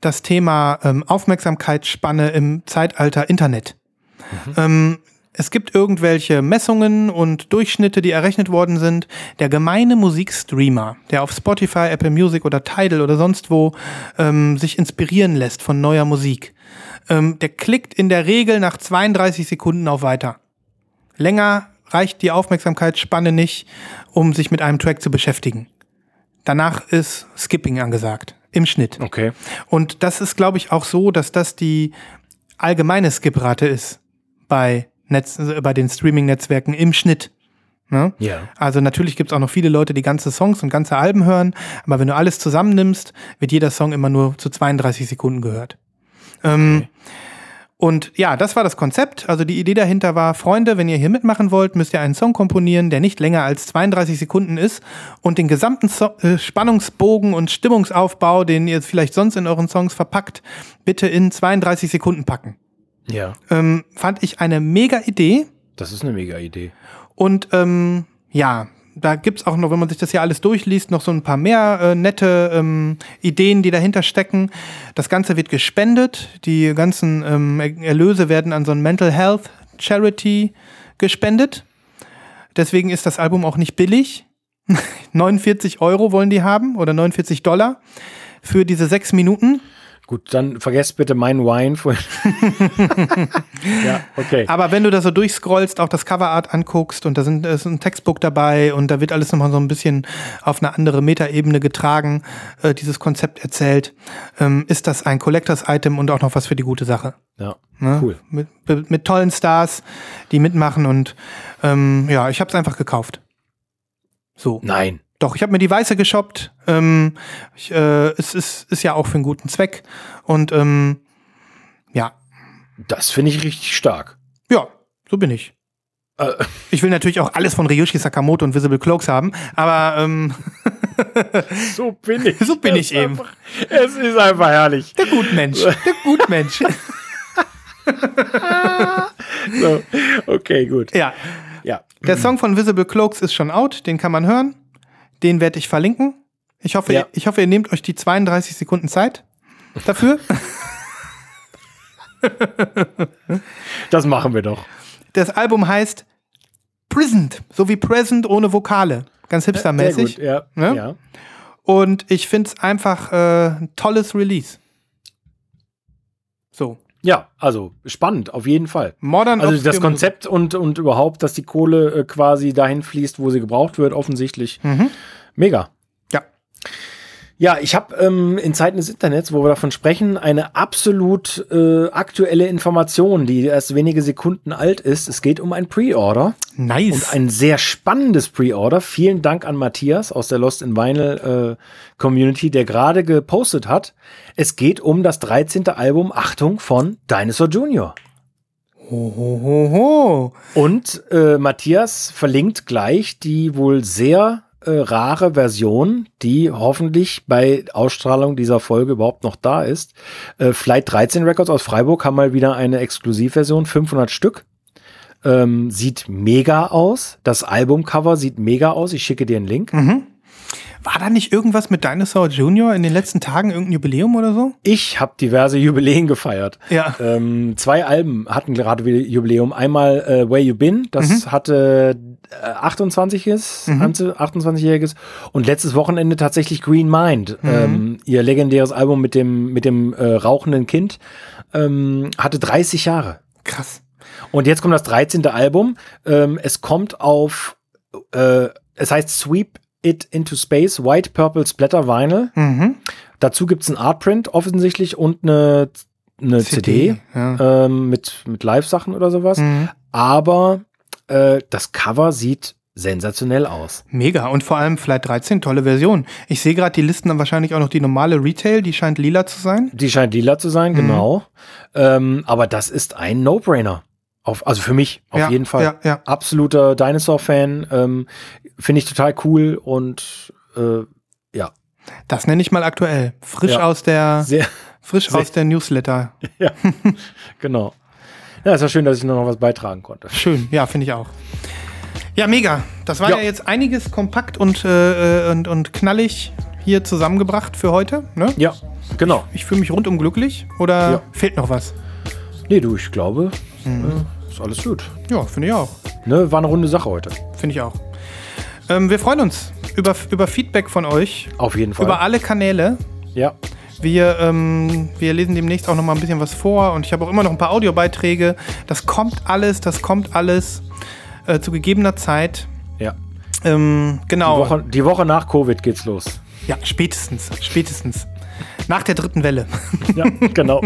das Thema ähm, Aufmerksamkeitsspanne im Zeitalter Internet. Ähm, es gibt irgendwelche Messungen und Durchschnitte, die errechnet worden sind. Der gemeine Musikstreamer, der auf Spotify, Apple Music oder Tidal oder sonst wo ähm, sich inspirieren lässt von neuer Musik, ähm, der klickt in der Regel nach 32 Sekunden auf Weiter. Länger reicht die Aufmerksamkeitsspanne nicht, um sich mit einem Track zu beschäftigen. Danach ist Skipping angesagt, im Schnitt. Okay. Und das ist, glaube ich, auch so, dass das die allgemeine Skiprate ist bei, Netz, äh, bei den Streaming-Netzwerken im Schnitt. Ne? Ja. Also natürlich gibt es auch noch viele Leute, die ganze Songs und ganze Alben hören, aber wenn du alles zusammennimmst, wird jeder Song immer nur zu 32 Sekunden gehört. Ähm, Und ja, das war das Konzept. Also die Idee dahinter war, Freunde, wenn ihr hier mitmachen wollt, müsst ihr einen Song komponieren, der nicht länger als 32 Sekunden ist und den gesamten so äh, Spannungsbogen und Stimmungsaufbau, den ihr vielleicht sonst in euren Songs verpackt, bitte in 32 Sekunden packen. Ja. Ähm, fand ich eine mega Idee. Das ist eine mega Idee. Und ähm, ja, da gibt's auch noch, wenn man sich das hier alles durchliest, noch so ein paar mehr äh, nette ähm, Ideen, die dahinter stecken. Das Ganze wird gespendet. Die ganzen ähm, Er- Erlöse werden an so ein Mental Health Charity gespendet. Deswegen ist das Album auch nicht billig. 49 Euro wollen die haben oder 49 Dollar für diese sechs Minuten. Gut, dann vergesst bitte mein Wine vorhin. ja, okay. Aber wenn du da so durchscrollst, auch das Coverart anguckst und da sind, ist ein Textbook dabei und da wird alles nochmal so ein bisschen auf eine andere Metaebene getragen, äh, dieses Konzept erzählt, ähm, ist das ein Collectors-Item und auch noch was für die gute Sache. Ja, Ne? cool. Mit, mit, mit tollen Stars, die mitmachen und ähm, ja, ich habe es einfach gekauft. So. Nein. Doch, ich habe mir die weiße geshoppt. Ähm, ich, äh, es ist, ist ja auch für einen guten Zweck. Und ähm, ja, Das finde ich richtig stark. ja, so bin ich. Äh, Ich will natürlich auch alles von Ryushi Sakamoto und Visible Cloaks haben, aber ähm, so bin ich. So bin Es ich ist eben. Einfach, es ist einfach herrlich. der Gutmensch, der Gutmensch. So, okay, gut. ja, Ja. der Song von Visible Cloaks ist schon out, den kann man hören. Den werde ich verlinken. Ich hoffe, Ja. ihr, ich hoffe, ihr nehmt euch die 32 Sekunden Zeit dafür. Das machen wir doch. Das Album heißt Prisoned, so wie Present ohne Vokale. Ganz Sehr hipstermäßig. gut, ja. Ne? ja. Und ich finde es einfach äh, ein tolles Release. So. Ja, also spannend, auf jeden Fall. Modern Also das Konzept und, und überhaupt, dass die Kohle äh, quasi dahin fließt, wo sie gebraucht wird, offensichtlich. Mhm. Mega. Ja. Ich habe ähm, in Zeiten des Internets, wo wir davon sprechen, eine absolut äh, aktuelle Information, die erst wenige Sekunden alt ist. Es geht um ein Pre-Order Nice. und ein sehr spannendes Pre-Order. Vielen Dank an Matthias aus der Lost in Vinyl äh, Community, der gerade gepostet hat. Es geht um das 13. Album, Achtung, von Dinosaur Jr. ho, ho, ho, ho. Und äh, Matthias verlinkt gleich die wohl sehr äh, rare Version, die hoffentlich bei Ausstrahlung dieser Folge überhaupt noch da ist. Äh, Flight 13 Records aus Freiburg haben mal wieder eine Exklusivversion, 500 Stück. Ähm, sieht mega aus. Das Albumcover sieht mega aus. Ich schicke dir einen Link. War da nicht irgendwas mit Dinosaur Jr. in den letzten Tagen, irgendein Jubiläum oder so? Ich habe diverse Jubiläen gefeiert. Ja. Ähm, zwei Alben hatten gerade wieder Jubiläum. Einmal äh, Where You Been, das hatte äh, 28-jähriges, 28-jähriges und letztes Wochenende tatsächlich Green Mind, ähm, ihr legendäres Album mit dem mit dem äh, rauchenden Kind, ähm, hatte 30 Jahre. Krass. Und jetzt kommt das 13. Album. Ähm, es kommt auf, äh, es heißt Sweep It into Space, White Purple Splatter Vinyl. Mhm. Dazu gibt's ein Artprint offensichtlich und eine, eine CD, Ja. ähm, mit, mit Live-Sachen oder sowas. Mhm. Aber äh, das Cover sieht sensationell aus. Mega. Und vor allem Flight 13, tolle Version. Ich sehe gerade, die listen dann wahrscheinlich auch noch die normale Retail, die scheint lila zu sein. Die scheint lila zu sein, Mhm. genau. Ähm, aber das ist ein No-Brainer. Auf, also für mich auf ja, jeden Fall. Ja, ja. Absoluter Dinosaur-Fan. Ähm, Finde ich total cool und äh, ja, Das nenne ich mal aktuell. Frisch Ja. aus der, sehr, frisch sehr- aus der Newsletter. genau. Ja, ist ja schön, dass ich nur noch was beitragen konnte. Schön. Ja, finde ich auch. Ja, mega. Das war ja, Ja. jetzt einiges kompakt und, äh, und, und knallig hier zusammengebracht für heute. Ne? Ja, genau. Ich fühle mich rundum glücklich. Oder Ja. fehlt noch was? Nee, du, ich glaube, äh, ist alles gut. Ja, finde ich auch. Ne, war eine runde Sache heute. Finde ich auch. Ähm, wir freuen uns über, über Feedback von euch. Auf jeden Fall. Über alle Kanäle. ja, Wir, ähm, wir lesen demnächst auch noch mal ein bisschen was vor und ich habe auch immer noch ein paar Audiobeiträge. Das kommt alles, das kommt alles äh, zu gegebener Zeit. ja. Ähm, Die, genau. Woche, die Woche nach Covid geht's los. Ja, spätestens, spätestens. Nach der dritten Welle. Ja, genau.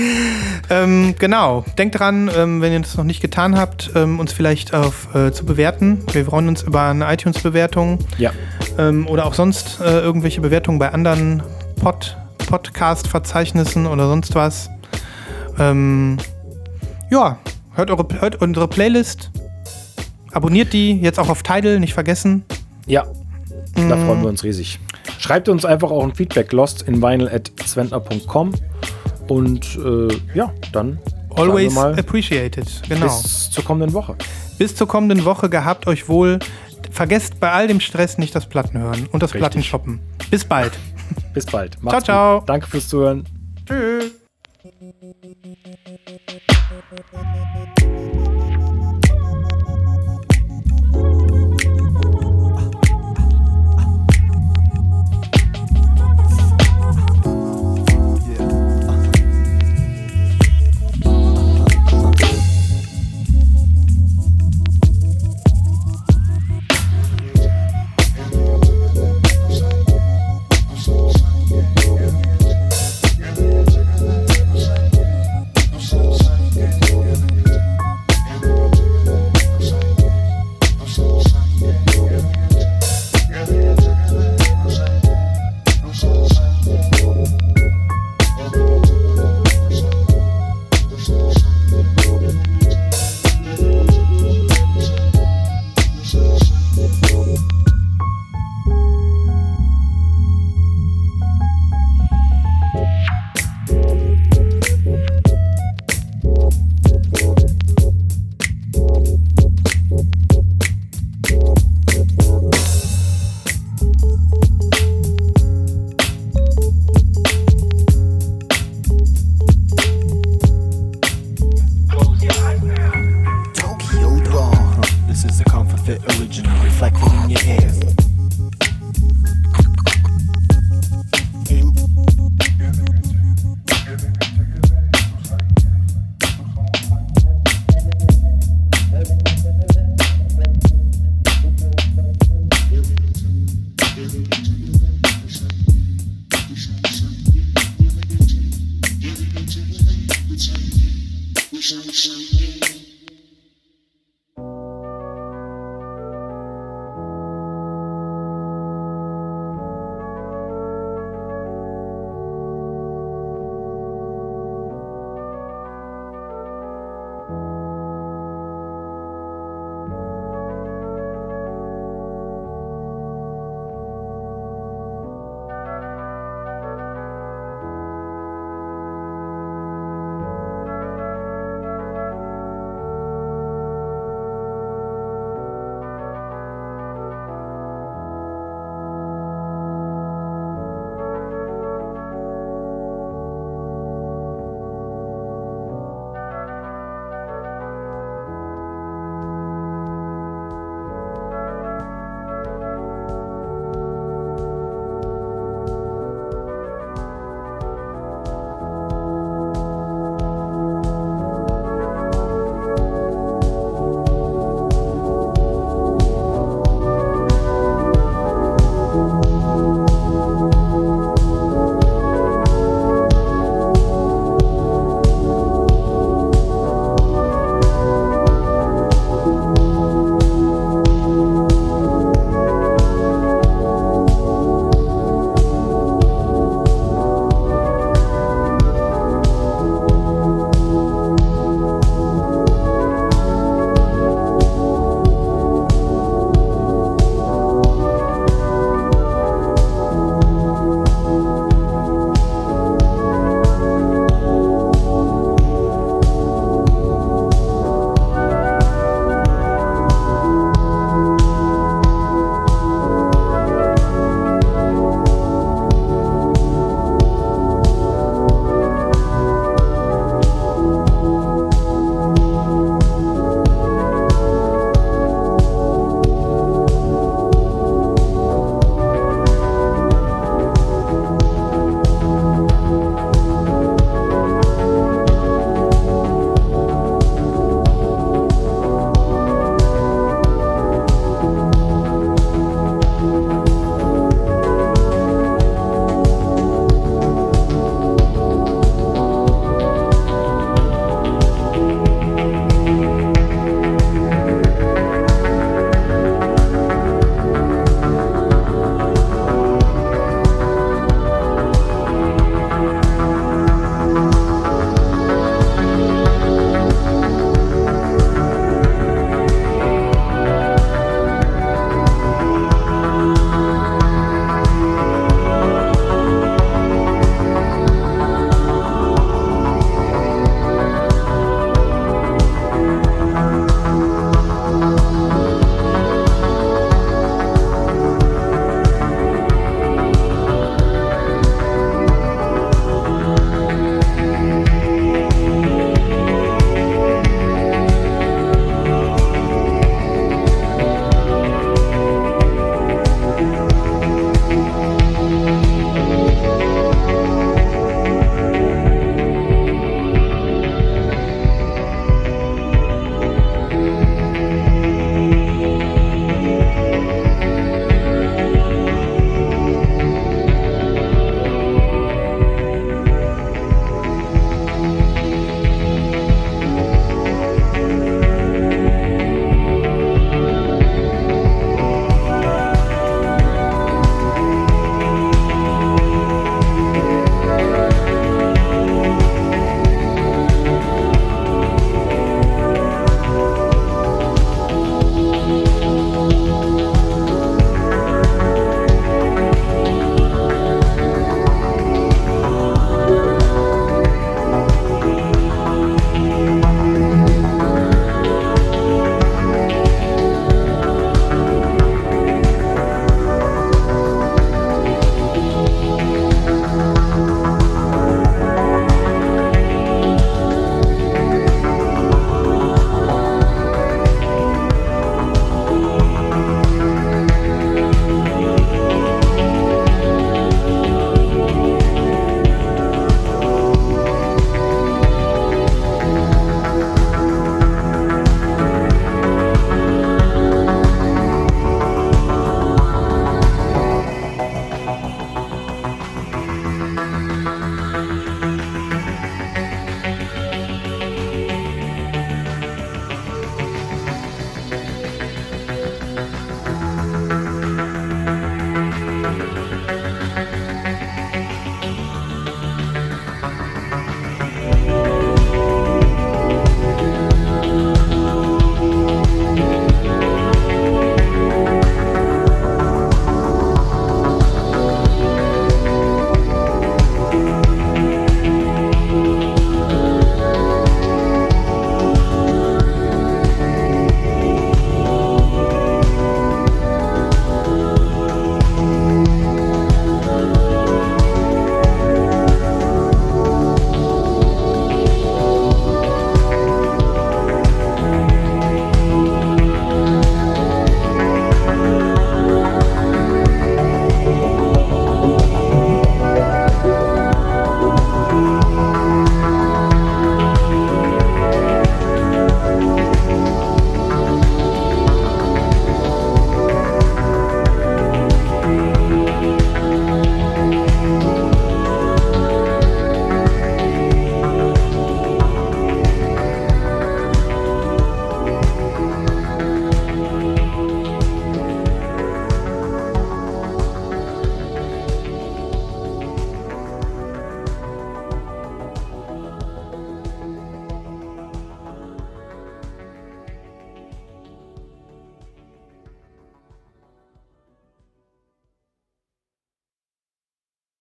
ähm, genau. Denkt dran, ähm, wenn ihr das noch nicht getan habt, ähm, uns vielleicht auf, äh, zu bewerten. Wir freuen uns über eine iTunes-Bewertung ja, ähm, oder auch sonst äh, irgendwelche Bewertungen bei anderen Pod Podcast-Verzeichnissen oder sonst was. Ähm, ja, hört, eure, hört unsere Playlist. Abonniert die, jetzt auch auf Tidal, nicht vergessen. ja. Da freuen wir uns riesig. Schreibt uns einfach auch ein Feedback lost in vinyl.zwentner.com und äh, ja, dann Always mal appreciated. Genau. Bis, bis zur kommenden Woche. zur kommenden Woche gehabt euch wohl. Vergesst bei all dem Stress nicht das Platten hören und das Richtig. Plattenshoppen. Bis bald. Bis bald. Ciao, ciao. Gut. Danke fürs Zuhören. Tschüss.